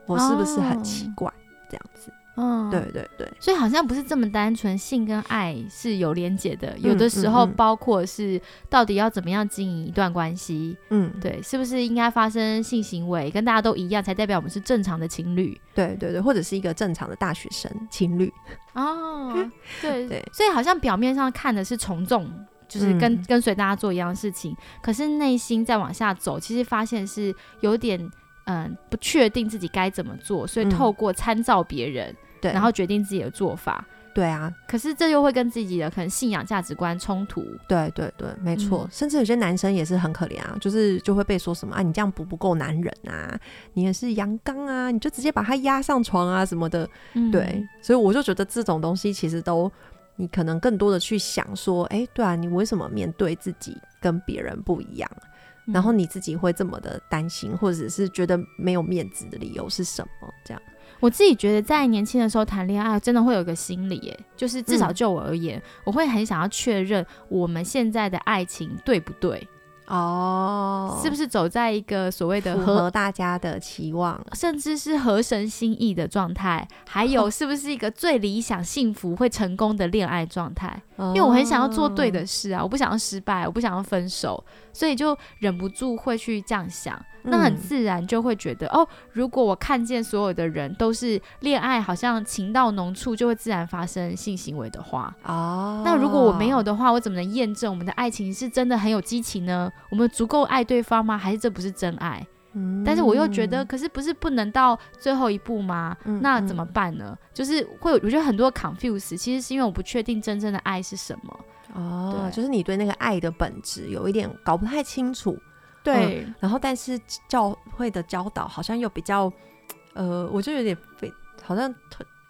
我是不是很奇怪？这样子。嗯，对对对，所以好像不是这么单纯，性跟爱是有连结的。有的时候，包括是到底要怎么样经营一段关系，嗯，对，是不是应该发生性行为，跟大家都一样，才代表我们是正常的情侣？对对对，或者是一个正常的大学生情侣。哦，对 对，所以好像表面上看的是从众，就是跟跟随大家做一样的事情，可是内心再往下走，其实发现是有点嗯不确定自己该怎么做，所以透过参照别人。对，然后决定自己的做法。对啊，可是这又会跟自己的可能信仰价值观冲突。对对对，没错。甚至有些男生也是很可怜啊，就是就会被说什么啊，你这样不不够男人啊，你也是阳刚啊，你就直接把他压上床啊什么的。对，所以我就觉得这种东西其实都，你可能更多的去想说，哎，对啊，你为什么面对自己跟别人不一样？然后你自己会这么的担心，或者是觉得没有面子的理由是什么？这样。我自己觉得，在年轻的时候谈恋爱，真的会有一个心理，耶，就是至少就我而言，我会很想要确认我们现在的爱情对不对。哦，是不是走在一个所谓的符合大家的期望，甚至是合神心意的状态？还有，是不是一个最理想、幸福、会成功的恋爱状态？因为我很想要做对的事啊，我不想要失败，我不想要分手，所以就忍不住会去这样想。那很自然就会觉得，哦，如果我看见所有的人都是恋爱，好像情到浓处就会自然发生性行为的话，哦，那如果我没有的话，我怎么能验证我们的爱情是真的很有激情呢？我们足够爱对方吗？还是这不是真爱？但是我又觉得，可是不是不能到最后一步吗？那怎么办呢？就是会，我觉得很多 confuse，其实是因为我不确定真正的爱是什么。哦，就是你对那个爱的本质有一点搞不太清楚。对，然后但是教会的教导好像又比较，呃，我就有点被好像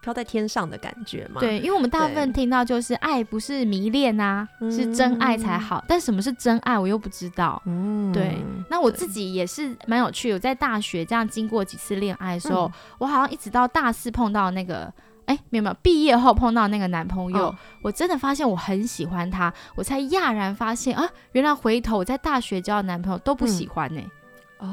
飘在天上的感觉嘛。对，因为我们大部分听到就是爱不是迷恋啊，是真爱才好。但什么是真爱，我又不知道。嗯，对。那我自己也是蛮有趣，我在大学这样经过几次恋爱的时候，我好像一直到大四碰到那个。哎，没有没有，毕业后碰到那个男朋友，我真的发现我很喜欢他，我才讶然发现啊，原来回头我在大学交的男朋友都不喜欢呢，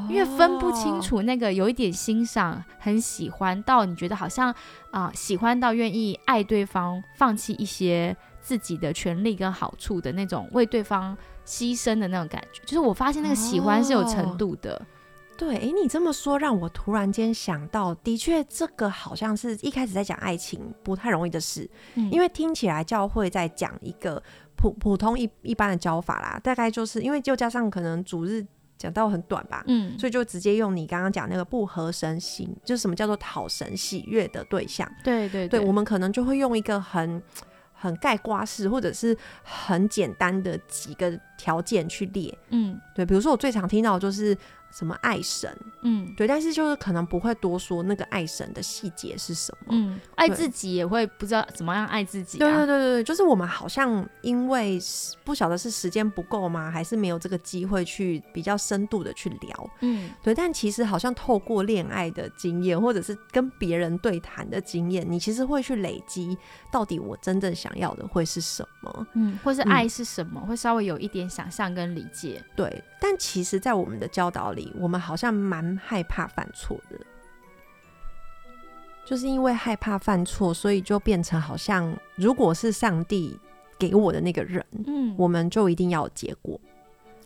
因为分不清楚那个有一点欣赏、很喜欢到你觉得好像啊喜欢到愿意爱对方、放弃一些自己的权利跟好处的那种为对方牺牲的那种感觉，就是我发现那个喜欢是有程度的。对，哎，你这么说让我突然间想到，的确，这个好像是一开始在讲爱情不太容易的事，因为听起来教会在讲一个普普通一一般的教法啦，大概就是因为就加上可能主日讲到很短吧，嗯，所以就直接用你刚刚讲那个不合神心，就是什么叫做讨神喜悦的对象，对对对，我们可能就会用一个很很盖瓜式或者是很简单的几个条件去列，嗯，对，比如说我最常听到就是。什么爱神？嗯，对，但是就是可能不会多说那个爱神的细节是什么。嗯，爱自己也会不知道怎么样爱自己。对对对对对，就是我们好像因为不晓得是时间不够吗，还是没有这个机会去比较深度的去聊。嗯，对，但其实好像透过恋爱的经验，或者是跟别人对谈的经验，你其实会去累积到底我真正想要的会是什么。嗯，或是爱是什么，会稍微有一点想象跟理解。对，但其实，在我们的教导里。我们好像蛮害怕犯错的，就是因为害怕犯错，所以就变成好像，如果是上帝给我的那个人，嗯，我们就一定要有结果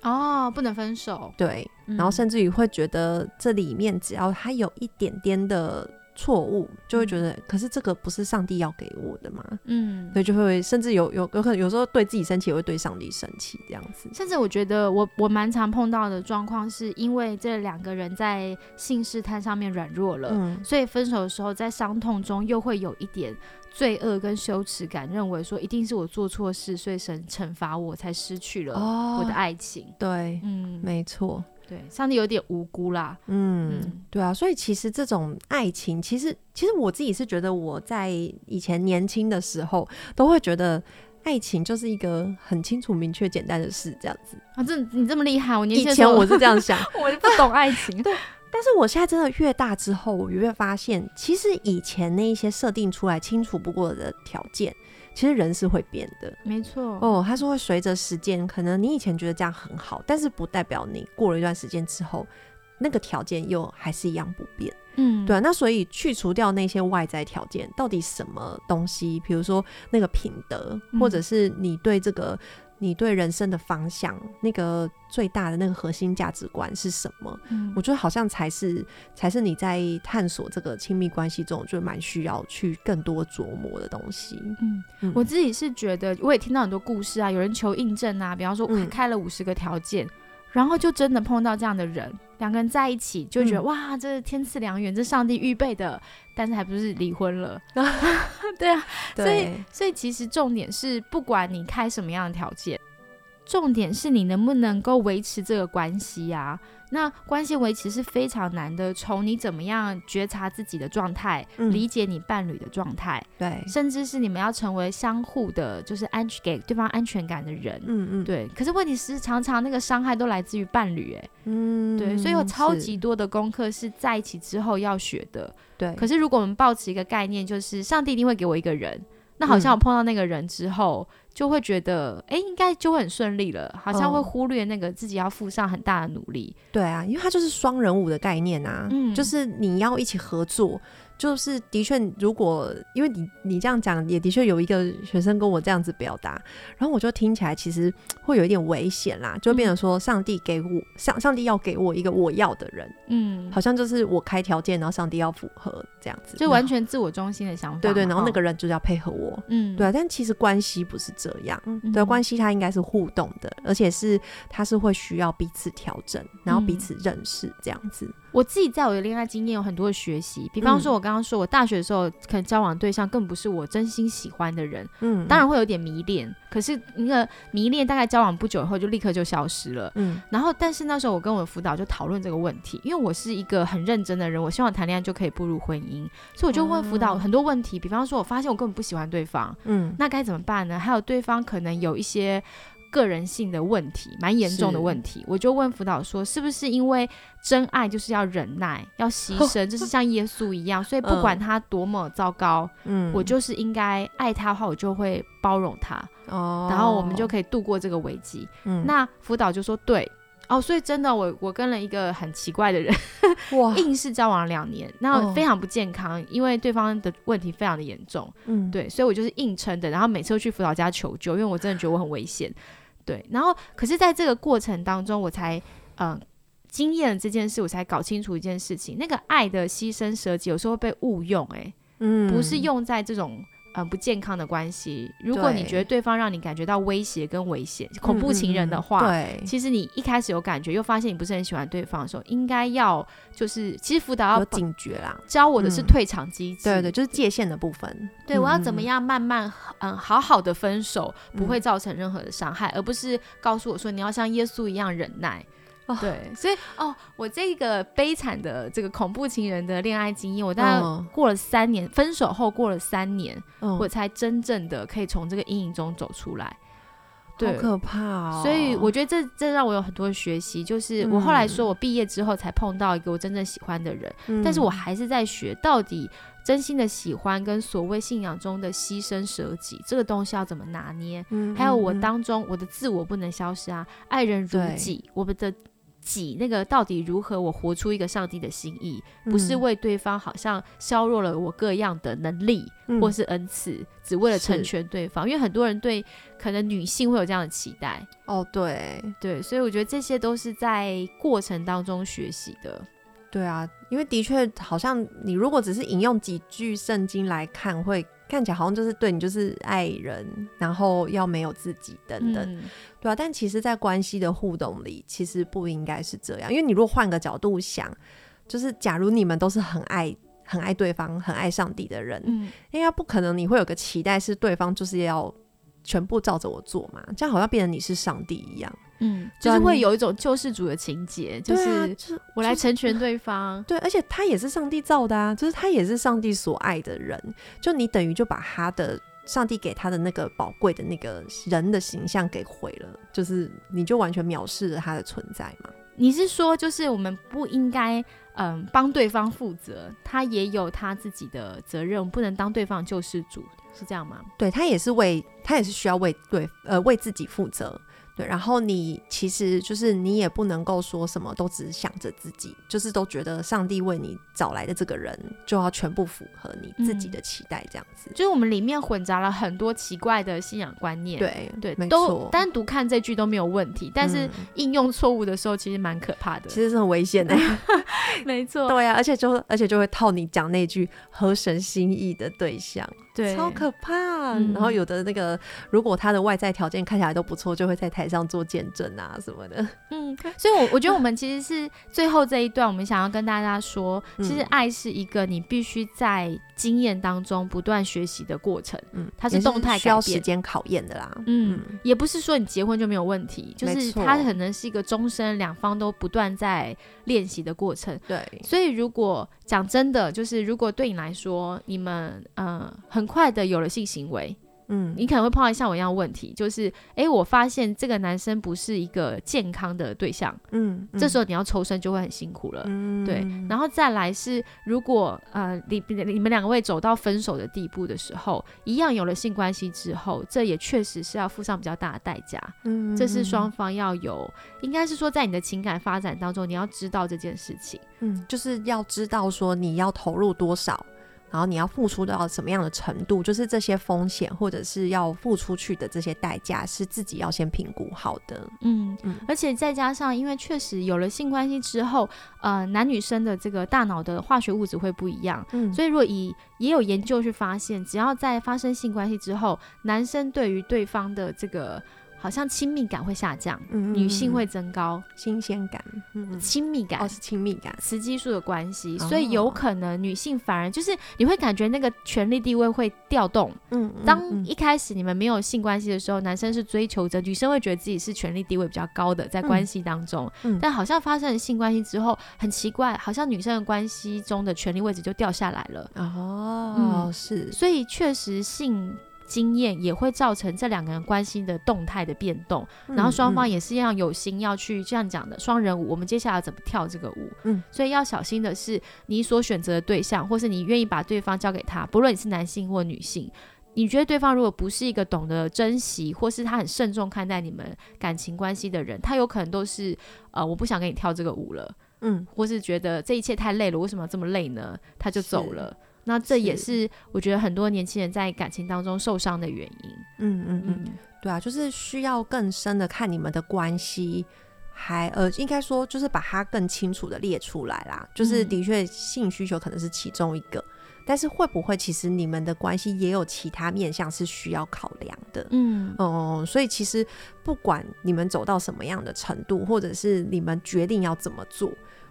哦，不能分手。对，然后甚至于会觉得这里面只要他有一点点的。错误就会觉得，可是这个不是上帝要给我的嘛？嗯，所以就会甚至有有有可能有时候对自己生气，也会对上帝生气这样子。甚至我觉得我我蛮常碰到的状况，是因为这两个人在性试探上面软弱了，所以分手的时候在伤痛中又会有一点罪恶跟羞耻感，认为说一定是我做错事，所以神惩罚我才失去了我的爱情。对，嗯，没错。对，上帝有点无辜啦。嗯，对啊，所以其实这种爱情，其实其实我自己是觉得，我在以前年轻的时候，都会觉得爱情就是一个很清楚、明确、简单的事，这样子。啊，这你这么厉害，我以前我是这样想，我就不懂爱情。对，但是我现在真的越大之后，我越发现，其实以前那一些设定出来清楚不过的条件。其实人是会变的，没错哦，他说会随着时间，可能你以前觉得这样很好，但是不代表你过了一段时间之后，那个条件又还是一样不变。嗯，对啊，那所以去除掉那些外在条件，到底什么东西？比如说那个品德，或者是你对这个。你对人生的方向，那个最大的那个核心价值观是什么？嗯，我觉得好像才是才是你在探索这个亲密关系中，就蛮需要去更多琢磨的东西。嗯，我自己是觉得，我也听到很多故事啊，有人求印证啊，比方说开了五十个条件。然后就真的碰到这样的人，两个人在一起就觉得哇，这是天赐良缘，这上帝预备的，但是还不是离婚了？对啊，所以所以其实重点是，不管你开什么样的条件，重点是你能不能够维持这个关系啊。那关系维持是非常难的，从你怎么样觉察自己的状态，理解你伴侣的状态，对，甚至是你们要成为相互的，就是安全给对方安全感的人，嗯嗯，对。可是问题是，常常那个伤害都来自于伴侣，哎，嗯，对，所以有超级多的功课是在一起之后要学的，对。可是如果我们抱持一个概念，就是上帝一定会给我一个人。那好像我碰到那个人之后，就会觉得，哎，应该就会很顺利了，好像会忽略那个自己要付上很大的努力。对啊，因为它就是双人舞的概念啊，就是你要一起合作。就是的确，如果因为你你这样讲，也的确有一个学生跟我这样子表达，然后我就听起来其实会有一点危险啦，就变成说上帝给我上上帝要给我一个我要的人，嗯，好像就是我开条件，然后上帝要符合这样子，就完全自我中心的想法，对对，然后那个人就是要配合我，嗯，对啊，但其实关系不是这样，对，关系它应该是互动的，而且是它是会需要彼此调整，然后彼此认识这样子。我自己在我的恋爱经验有很多的学习，比方说，我刚刚说我大学的时候，可能交往对象更不是我真心喜欢的人，嗯，当然会有点迷恋，可是那个迷恋大概交往不久以后就立刻就消失了，嗯，然后但是那时候我跟我的辅导就讨论这个问题，因为我是一个很认真的人，我希望谈恋爱就可以步入婚姻，所以我就问辅导很多问题，比方说，我发现我根本不喜欢对方，嗯，那该怎么办呢？还有对方可能有一些。个人性的问题，蛮严重的问题，我就问辅导说，是不是因为真爱就是要忍耐，要牺 牲，就是像耶稣一样，所以不管他多么糟糕，嗯，我就是应该爱他的话，我就会包容他，哦，然后我们就可以度过这个危机。嗯，那辅导就说对。哦，所以真的，我我跟了一个很奇怪的人，哇，硬是交往了两年，那非常不健康，因为对方的问题非常的严重，嗯，对，所以我就是硬撑的，然后每次都去辅导家求救，因为我真的觉得我很危险，对，然后可是在这个过程当中，我才嗯经验了这件事，我才搞清楚一件事情，那个爱的牺牲舍己有时候会被误用，哎，嗯，不是用在这种。呃不健康的关系。如果你觉得对方让你感觉到威胁跟危险，恐怖情人的话，对，其实你一开始有感觉，又发现你不是很喜欢对方的时候，应该要就是其实辅导要警觉啦，教我的是退场机制，对对，就是界限的部分。对我要怎么样慢慢嗯好好的分手，不会造成任何的伤害，而不是告诉我说你要像耶稣一样忍耐。对，所以哦，我这个悲惨的这个恐怖情人的恋爱经验，我大概过了三年，分手后过了三年，我才真正的可以从这个阴影中走出来。好可怕哦！所以我觉得这这让我有很多学习，就是我后来说我毕业之后才碰到一个我真正喜欢的人，但是我还是在学到底真心的喜欢跟所谓信仰中的牺牲舍己这个东西要怎么拿捏，还有我当中我的自我不能消失啊，爱人如己，我们的。己那个到底如何？我活出一个上帝的心意，不是为对方好像削弱了我各样的能力或是恩赐，只为了成全对方。因为很多人对可能女性会有这样的期待。哦，对对，所以我觉得这些都是在过程当中学习的。对啊，因为的确好像你如果只是引用几句圣经来看，会。看起来好像就是对你就是爱人，然后要没有自己等等，对啊。但其实，在关系的互动里，其实不应该是这样。因为你如果换个角度想，就是假如你们都是很爱、很爱对方、很爱上帝的人，嗯，应该不可能你会有个期待是对方就是要全部照着我做嘛？这样好像变成你是上帝一样。嗯，就是会有一种救世主的情节，就是我来成全 对方。对，而且他也是上帝造的啊，就是他也是上帝所爱的人。就你等于就把他的上帝给他的那个宝贵的那个人的形象给毁了，就是你就完全藐视了他的存在嘛？你是说，就是我们不应该嗯帮对方负责，他也有他自己的责任，不能当对方救世主，是这样吗？对他也是为他也是需要为对呃为自己负责。对，然后你其实就是你也不能够说什么都只想着自己，就是都觉得上帝为你找来的这个人就要全部符合你自己的期待，这样子。就是我们里面混杂了很多奇怪的信仰观念，对对，都单独看这句都没有问题，但是应用错误的时候其实蛮可怕的，其实是很危险的。没错，对呀，而且就而且就会套你讲那句合神心意的对象。对，超可怕。然后有的那个，如果他的外在条件看起来都不错，就会在台上做见证啊什么的。嗯，所以，我 我觉得我们其实是最后这一段，我们想要跟大家说，其实爱是一个你必须在经验当中不断学习的过程。嗯，它是动态需要时间考验的啦。嗯，也不是说你结婚就没有问题，就是它可能是一个终身两方都不断在练习的过程。对，所以如果讲真的，就是如果对你来说，你们呃很快的有了性行为。嗯，你可能会碰到像我一样问题，就是，哎，我发现这个男生不是一个健康的对象，嗯，这时候你要抽身就会很辛苦了，嗯，对，然后再来是，如果呃，你你们两位走到分手的地步的时候，一样有了性关系之后，这也确实是要付上比较大的代价，嗯，这是双方要有，应该是说在你的情感发展当中，你要知道这件事情，嗯，就是要知道说你要投入多少。然后你要付出到什么样的程度？就是这些风险，或者是要付出去的这些代价，是自己要先评估好的。嗯嗯。而且再加上，因为确实有了性关系之后，呃，男女生的这个大脑的化学物质会不一样。嗯。所以，如果以也有研究去发现，只要在发生性关系之后，男生对于对方的这个。好像亲密感会下降，女性会增高新鲜感，亲密感哦是亲密感，雌激素的关系，所以有可能女性反而就是你会感觉那个权力地位会调动。嗯，当一开始你们没有性关系的时候，男生是追求者，女生会觉得自己是权力地位比较高的在关系当中。嗯，但好像发生了性关系之后，很奇怪，好像女生的关系中的权力位置就掉下来了。哦，是，所以确实性。经验也会造成这两个人关系的动态的变动，然后双方也是一样有心要去这样讲的双人舞，我们接下来怎么跳这个舞？嗯，所以要小心的是，你所选择的对象，或是你愿意把对方交给他，不论你是男性或女性，你觉得对方如果不是一个懂得珍惜，或是他很慎重看待你们感情关系的人，他有可能都是呃，我不想跟你跳这个舞了，嗯，或是觉得这一切太累了，为什么要这么累呢？他就走了。那这也是我觉得很多年轻人在感情当中受伤的原因。嗯嗯嗯，对啊，就是需要更深的看你们的关系，还呃，应该说就是把它更清楚的列出来啦。就是的确性需求可能是其中一个，但是会不会其实你们的关系也有其他面向是需要考量的？嗯哦，所以其实不管你们走到什么样的程度，或者是你们决定要怎么做。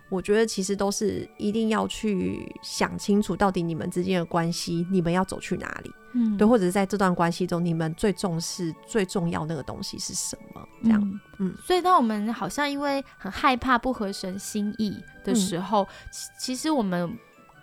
我觉得其实都是一定要去想清楚，到底你们之间的关系，你们要走去哪里？嗯，对，或者是在这段关系中，你们最重视、最重要那个东西是什么？这样，嗯。所以，当我们好像因为很害怕不合神心意的时候，其实我们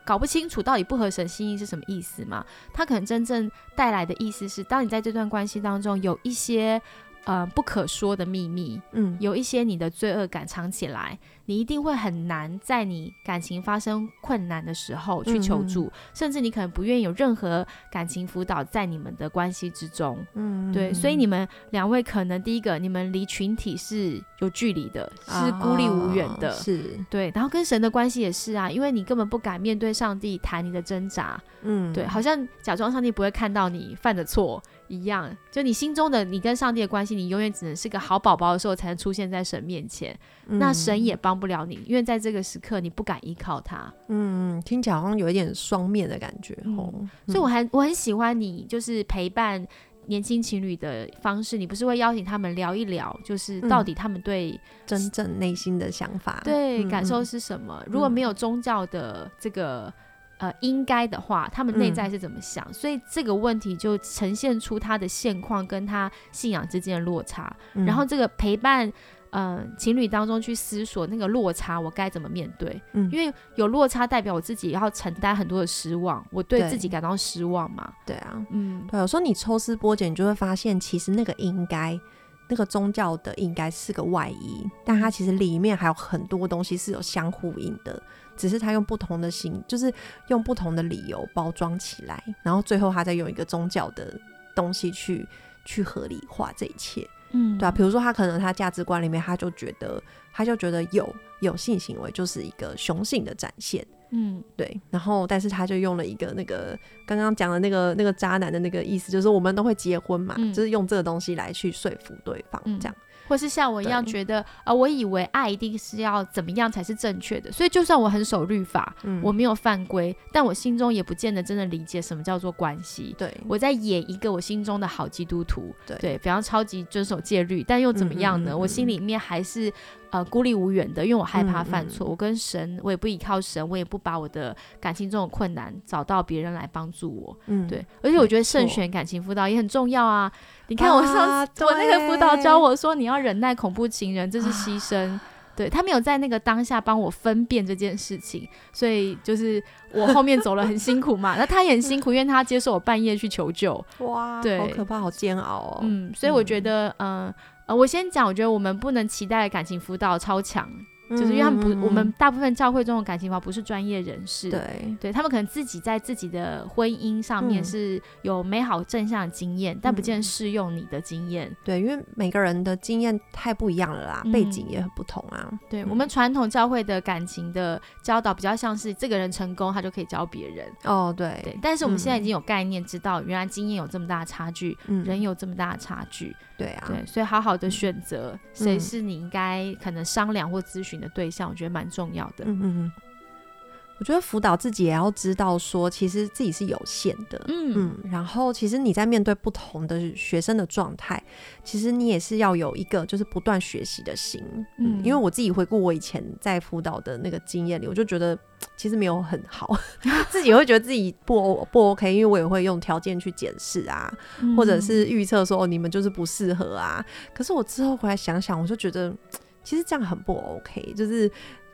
搞不清楚到底不合神心意是什么意思嘛？它可能真正带来的意思是，当你在这段关系当中有一些。呃，不可说的秘密，嗯，有一些你的罪恶感藏起来，你一定会很难在你感情发生困难的时候去求助，甚至你可能不愿意有任何感情辅导在你们的关系之中，嗯，对，所以你们两位可能第一个，你们离群体是有距离的，是孤立无援的，是。对，然后跟神的关系也是啊，因为你根本不敢面对上帝谈你的挣扎，嗯，对，好像假装上帝不会看到你犯的错。一样，就你心中的你跟上帝的关系，你永远只能是个好宝宝的时候才能出现在神面前。那神也帮不了你，因为在这个时刻你不敢依靠他。嗯，听起来好像有一点双面的感觉哦。所以我还我很喜欢你，就是陪伴年轻情侣的方式。你不是会邀请他们聊一聊，就是到底他们对真正内心的想法、对感受是什么？如果没有宗教的这个。呃，应该的话，他们内在是怎么想？所以这个问题就呈现出他的现况跟他信仰之间的落差。然后这个陪伴，呃，情侣当中去思索那个落差，我该怎么面对？嗯，因为有落差，代表我自己要承担很多的失望，我对自己感到失望嘛。对啊，嗯，对。有时候你抽丝剥茧，你就会发现，其实那个应该。那个宗教的应该是个外衣，但它其实里面还有很多东西是有相呼应的，只是他用不同的形，就是用不同的理由包装起来，然后最后他再用一个宗教的东西去去合理化这一切，嗯，对啊，比如说他可能他价值观里面他就觉得他就觉得有有性行为就是一个雄性的展现。嗯，对，然后但是他就用了一个那个刚刚讲的那个那个渣男的那个意思，就是我们都会结婚嘛，就是用这个东西来去说服对方，这样。或是像我一样觉得，呃，我以为爱一定是要怎么样才是正确的，所以就算我很守律法，我没有犯规，但我心中也不见得真的理解什么叫做关系。对，我在演一个我心中的好基督徒，对，比方超级遵守戒律，但又怎么样呢？我心里面还是呃孤立无援的，因为我害怕犯错。我跟神，我也不依靠神，我也不把我的感情中的困难找到别人来帮助我。嗯，对，而且我觉得慎选感情辅导也很重要啊。你看，我上次我那个辅导教我说，你要忍耐恐怖情人，这是牺牲。对他没有在那个当下帮我分辨这件事情，所以就是我后面走了很辛苦嘛。那他也很辛苦，因为他接受我半夜去求救。哇，对，好可怕，好煎熬哦。嗯，所以我觉得，嗯呃，我先讲，我觉得我们不能期待感情辅导超强。就是因为他们不，我们大部分教会中的感情法不是专业人士，对，对他们可能自己在自己的婚姻上面是有美好正向的经验，但不见适用你的经验。对，因为每个人的经验太不一样了啦，背景也很不同啊。对我们传统教会的感情的教导比较像是这个人成功，他就可以教别人。哦，对，对。但是我们现在已经有概念，知道原来经验有这么大的差距，人有这么大的差距。对啊，对，所以好好的选择谁是你应该可能商量或咨询的对象，我觉得蛮重要的。嗯嗯嗯。我觉得辅导自己也要知道，说其实自己是有限的，嗯嗯，然后其实你在面对不同的学生的状态，其实你也是要有一个就是不断学习的心，嗯，因为我自己回顾我以前在辅导的那个经验里，我就觉得其实没有很好，自己会觉得自己不不 OK，因为我也会用条件去检视啊，或者是预测说哦你们就是不适合啊，可是我之后回来想想，我就觉得其实这样很不 OK，就是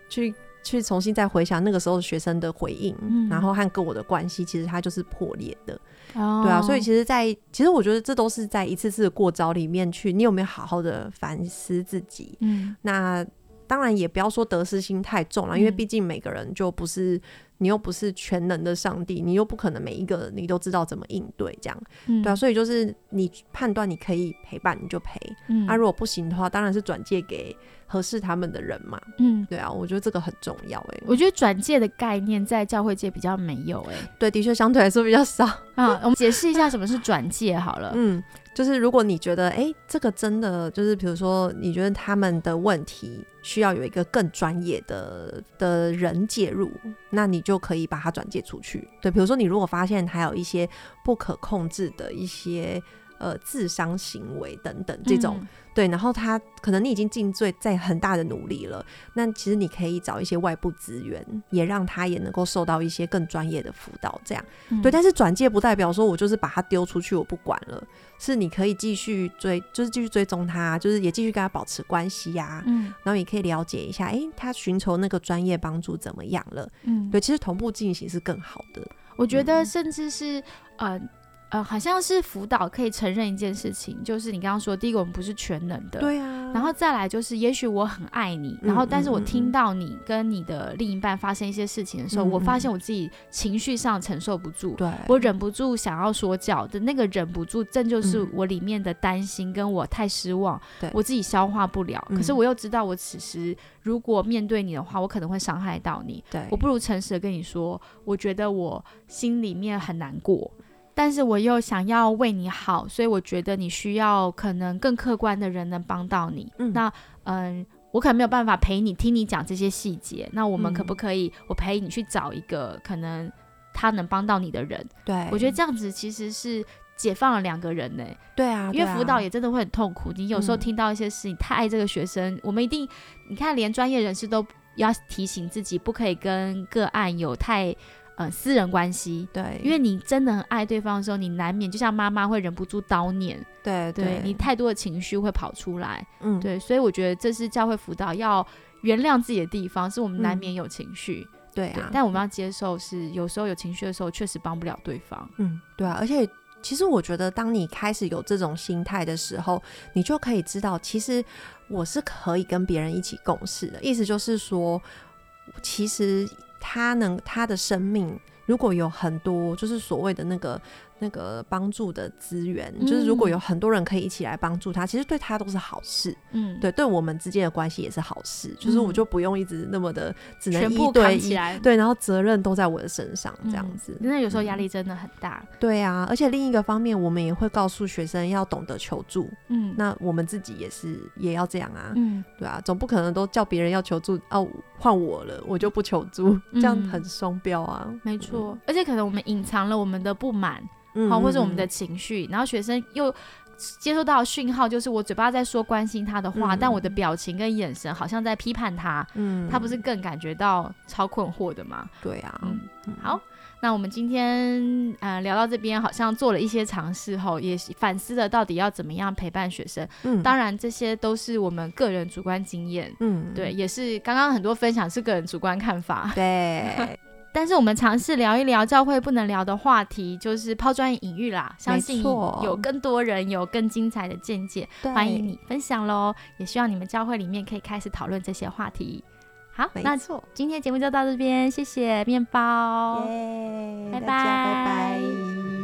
去。去重新再回想那个时候学生的回应，然后和跟我的关系，其实它就是破裂的，对啊，所以其实，在其实我觉得这都是在一次次的过招里面去，你有没有好好的反思自己？嗯，那当然也不要说得失心太重了，因为毕竟每个人就不是。你又不是全能的上帝，你又不可能每一个你都知道怎么应对，这样，对啊，所以就是你判断你可以陪伴，你就陪，嗯，啊，如果不行的话，当然是转借给合适他们的人嘛，嗯，对啊，我觉得这个很重要，哎，我觉得转介的概念在教会界比较没有，哎，对，的确相对来说比较少 啊，我们解释一下什么是转介好了，嗯。就是如果你觉得，哎，这个真的就是，比如说，你觉得他们的问题需要有一个更专业的的人介入，那你就可以把它转介出去。对，比如说你如果发现还有一些不可控制的一些。呃，自伤行为等等这种，对，然后他可能你已经尽最在很大的努力了，那其实你可以找一些外部资源，也让他也能够受到一些更专业的辅导，这样，对。但是转介不代表说我就是把他丢出去，我不管了，是你可以继续追，就是继续追踪他，就是也继续跟他保持关系呀，嗯，然后也可以了解一下，哎，他寻求那个专业帮助怎么样了，嗯，对，其实同步进行是更好的，我觉得甚至是呃。呃，好像是辅导可以承认一件事情，就是你刚刚说，第一个我们不是全能的，对啊。然后再来就是，也许我很爱你，然后但是我听到你跟你的另一半发生一些事情的时候，我发现我自己情绪上承受不住，对我忍不住想要说教的那个忍不住，正就是我里面的担心，跟我太失望，我自己消化不了。可是我又知道，我此时如果面对你的话，我可能会伤害到你，对我不如诚实的跟你说，我觉得我心里面很难过。但是我又想要为你好，所以我觉得你需要可能更客观的人能帮到你。那嗯，我可能没有办法陪你听你讲这些细节。那我们可不可以，我陪你去找一个可能他能帮到你的人？对，我觉得这样子其实是解放了两个人呢。对啊，因为辅导也真的会很痛苦。你有时候听到一些事，你太爱这个学生，我们一定，你看连专业人士都要提醒自己，不可以跟个案有太。呃，私人关系，对，因为你真的很爱对方的时候，你难免就像妈妈会忍不住叨念，对，对你太多的情绪会跑出来，嗯，对，所以我觉得这是教会辅导要原谅自己的地方，是我们难免有情绪，对啊，但我们。要接受是有时候有情绪的时候确实帮不了对方，嗯，对啊，而且其实我觉得当你开始有这种心态的时候，你就可以知道，其实我是可以跟别人一起共事的，意思就是说，其实。他能，他的生命如果有很多，就是所谓的那个。那个帮助的资源，就是如果有很多人可以一起来帮助他，其实对他都是好事。嗯，对，对我们之间的关系也是好事。就是我就不用一直那么的只能一对一，对，然后责任都在我的身上，这样子。那有时候压力真的很大。对啊，而且另一个方面，我们也会告诉学生要懂得求助。嗯，那我们自己也是也要这样啊。嗯，对啊，总不可能都叫别人要求助哦，换我了，我就不求助，这样很双标啊。没错，而且可能我们隐藏了我们的不满。好，或者我们的情绪，然后学生又接收到讯号，就是我嘴巴在说关心他的话，但我的表情跟眼神好像在批判他，嗯，他不是更感觉到超困惑的吗？对啊，嗯，好，那我们今天呃聊到这边，好像做了一些尝试后，也反思了到底要怎么样陪伴学生。嗯，当然这些都是我们个人主观经验，嗯，对，也是刚刚很多分享是个人主观看法，对。但是我们尝试聊一聊教会不能聊的话题，就是抛砖引玉啦。相信有更多人有更精彩的见解，欢迎你分享喽。也希望你们教会里面可以开始讨论这些话题。好，那今天节目就到这边，谢谢面包，拜拜，拜拜。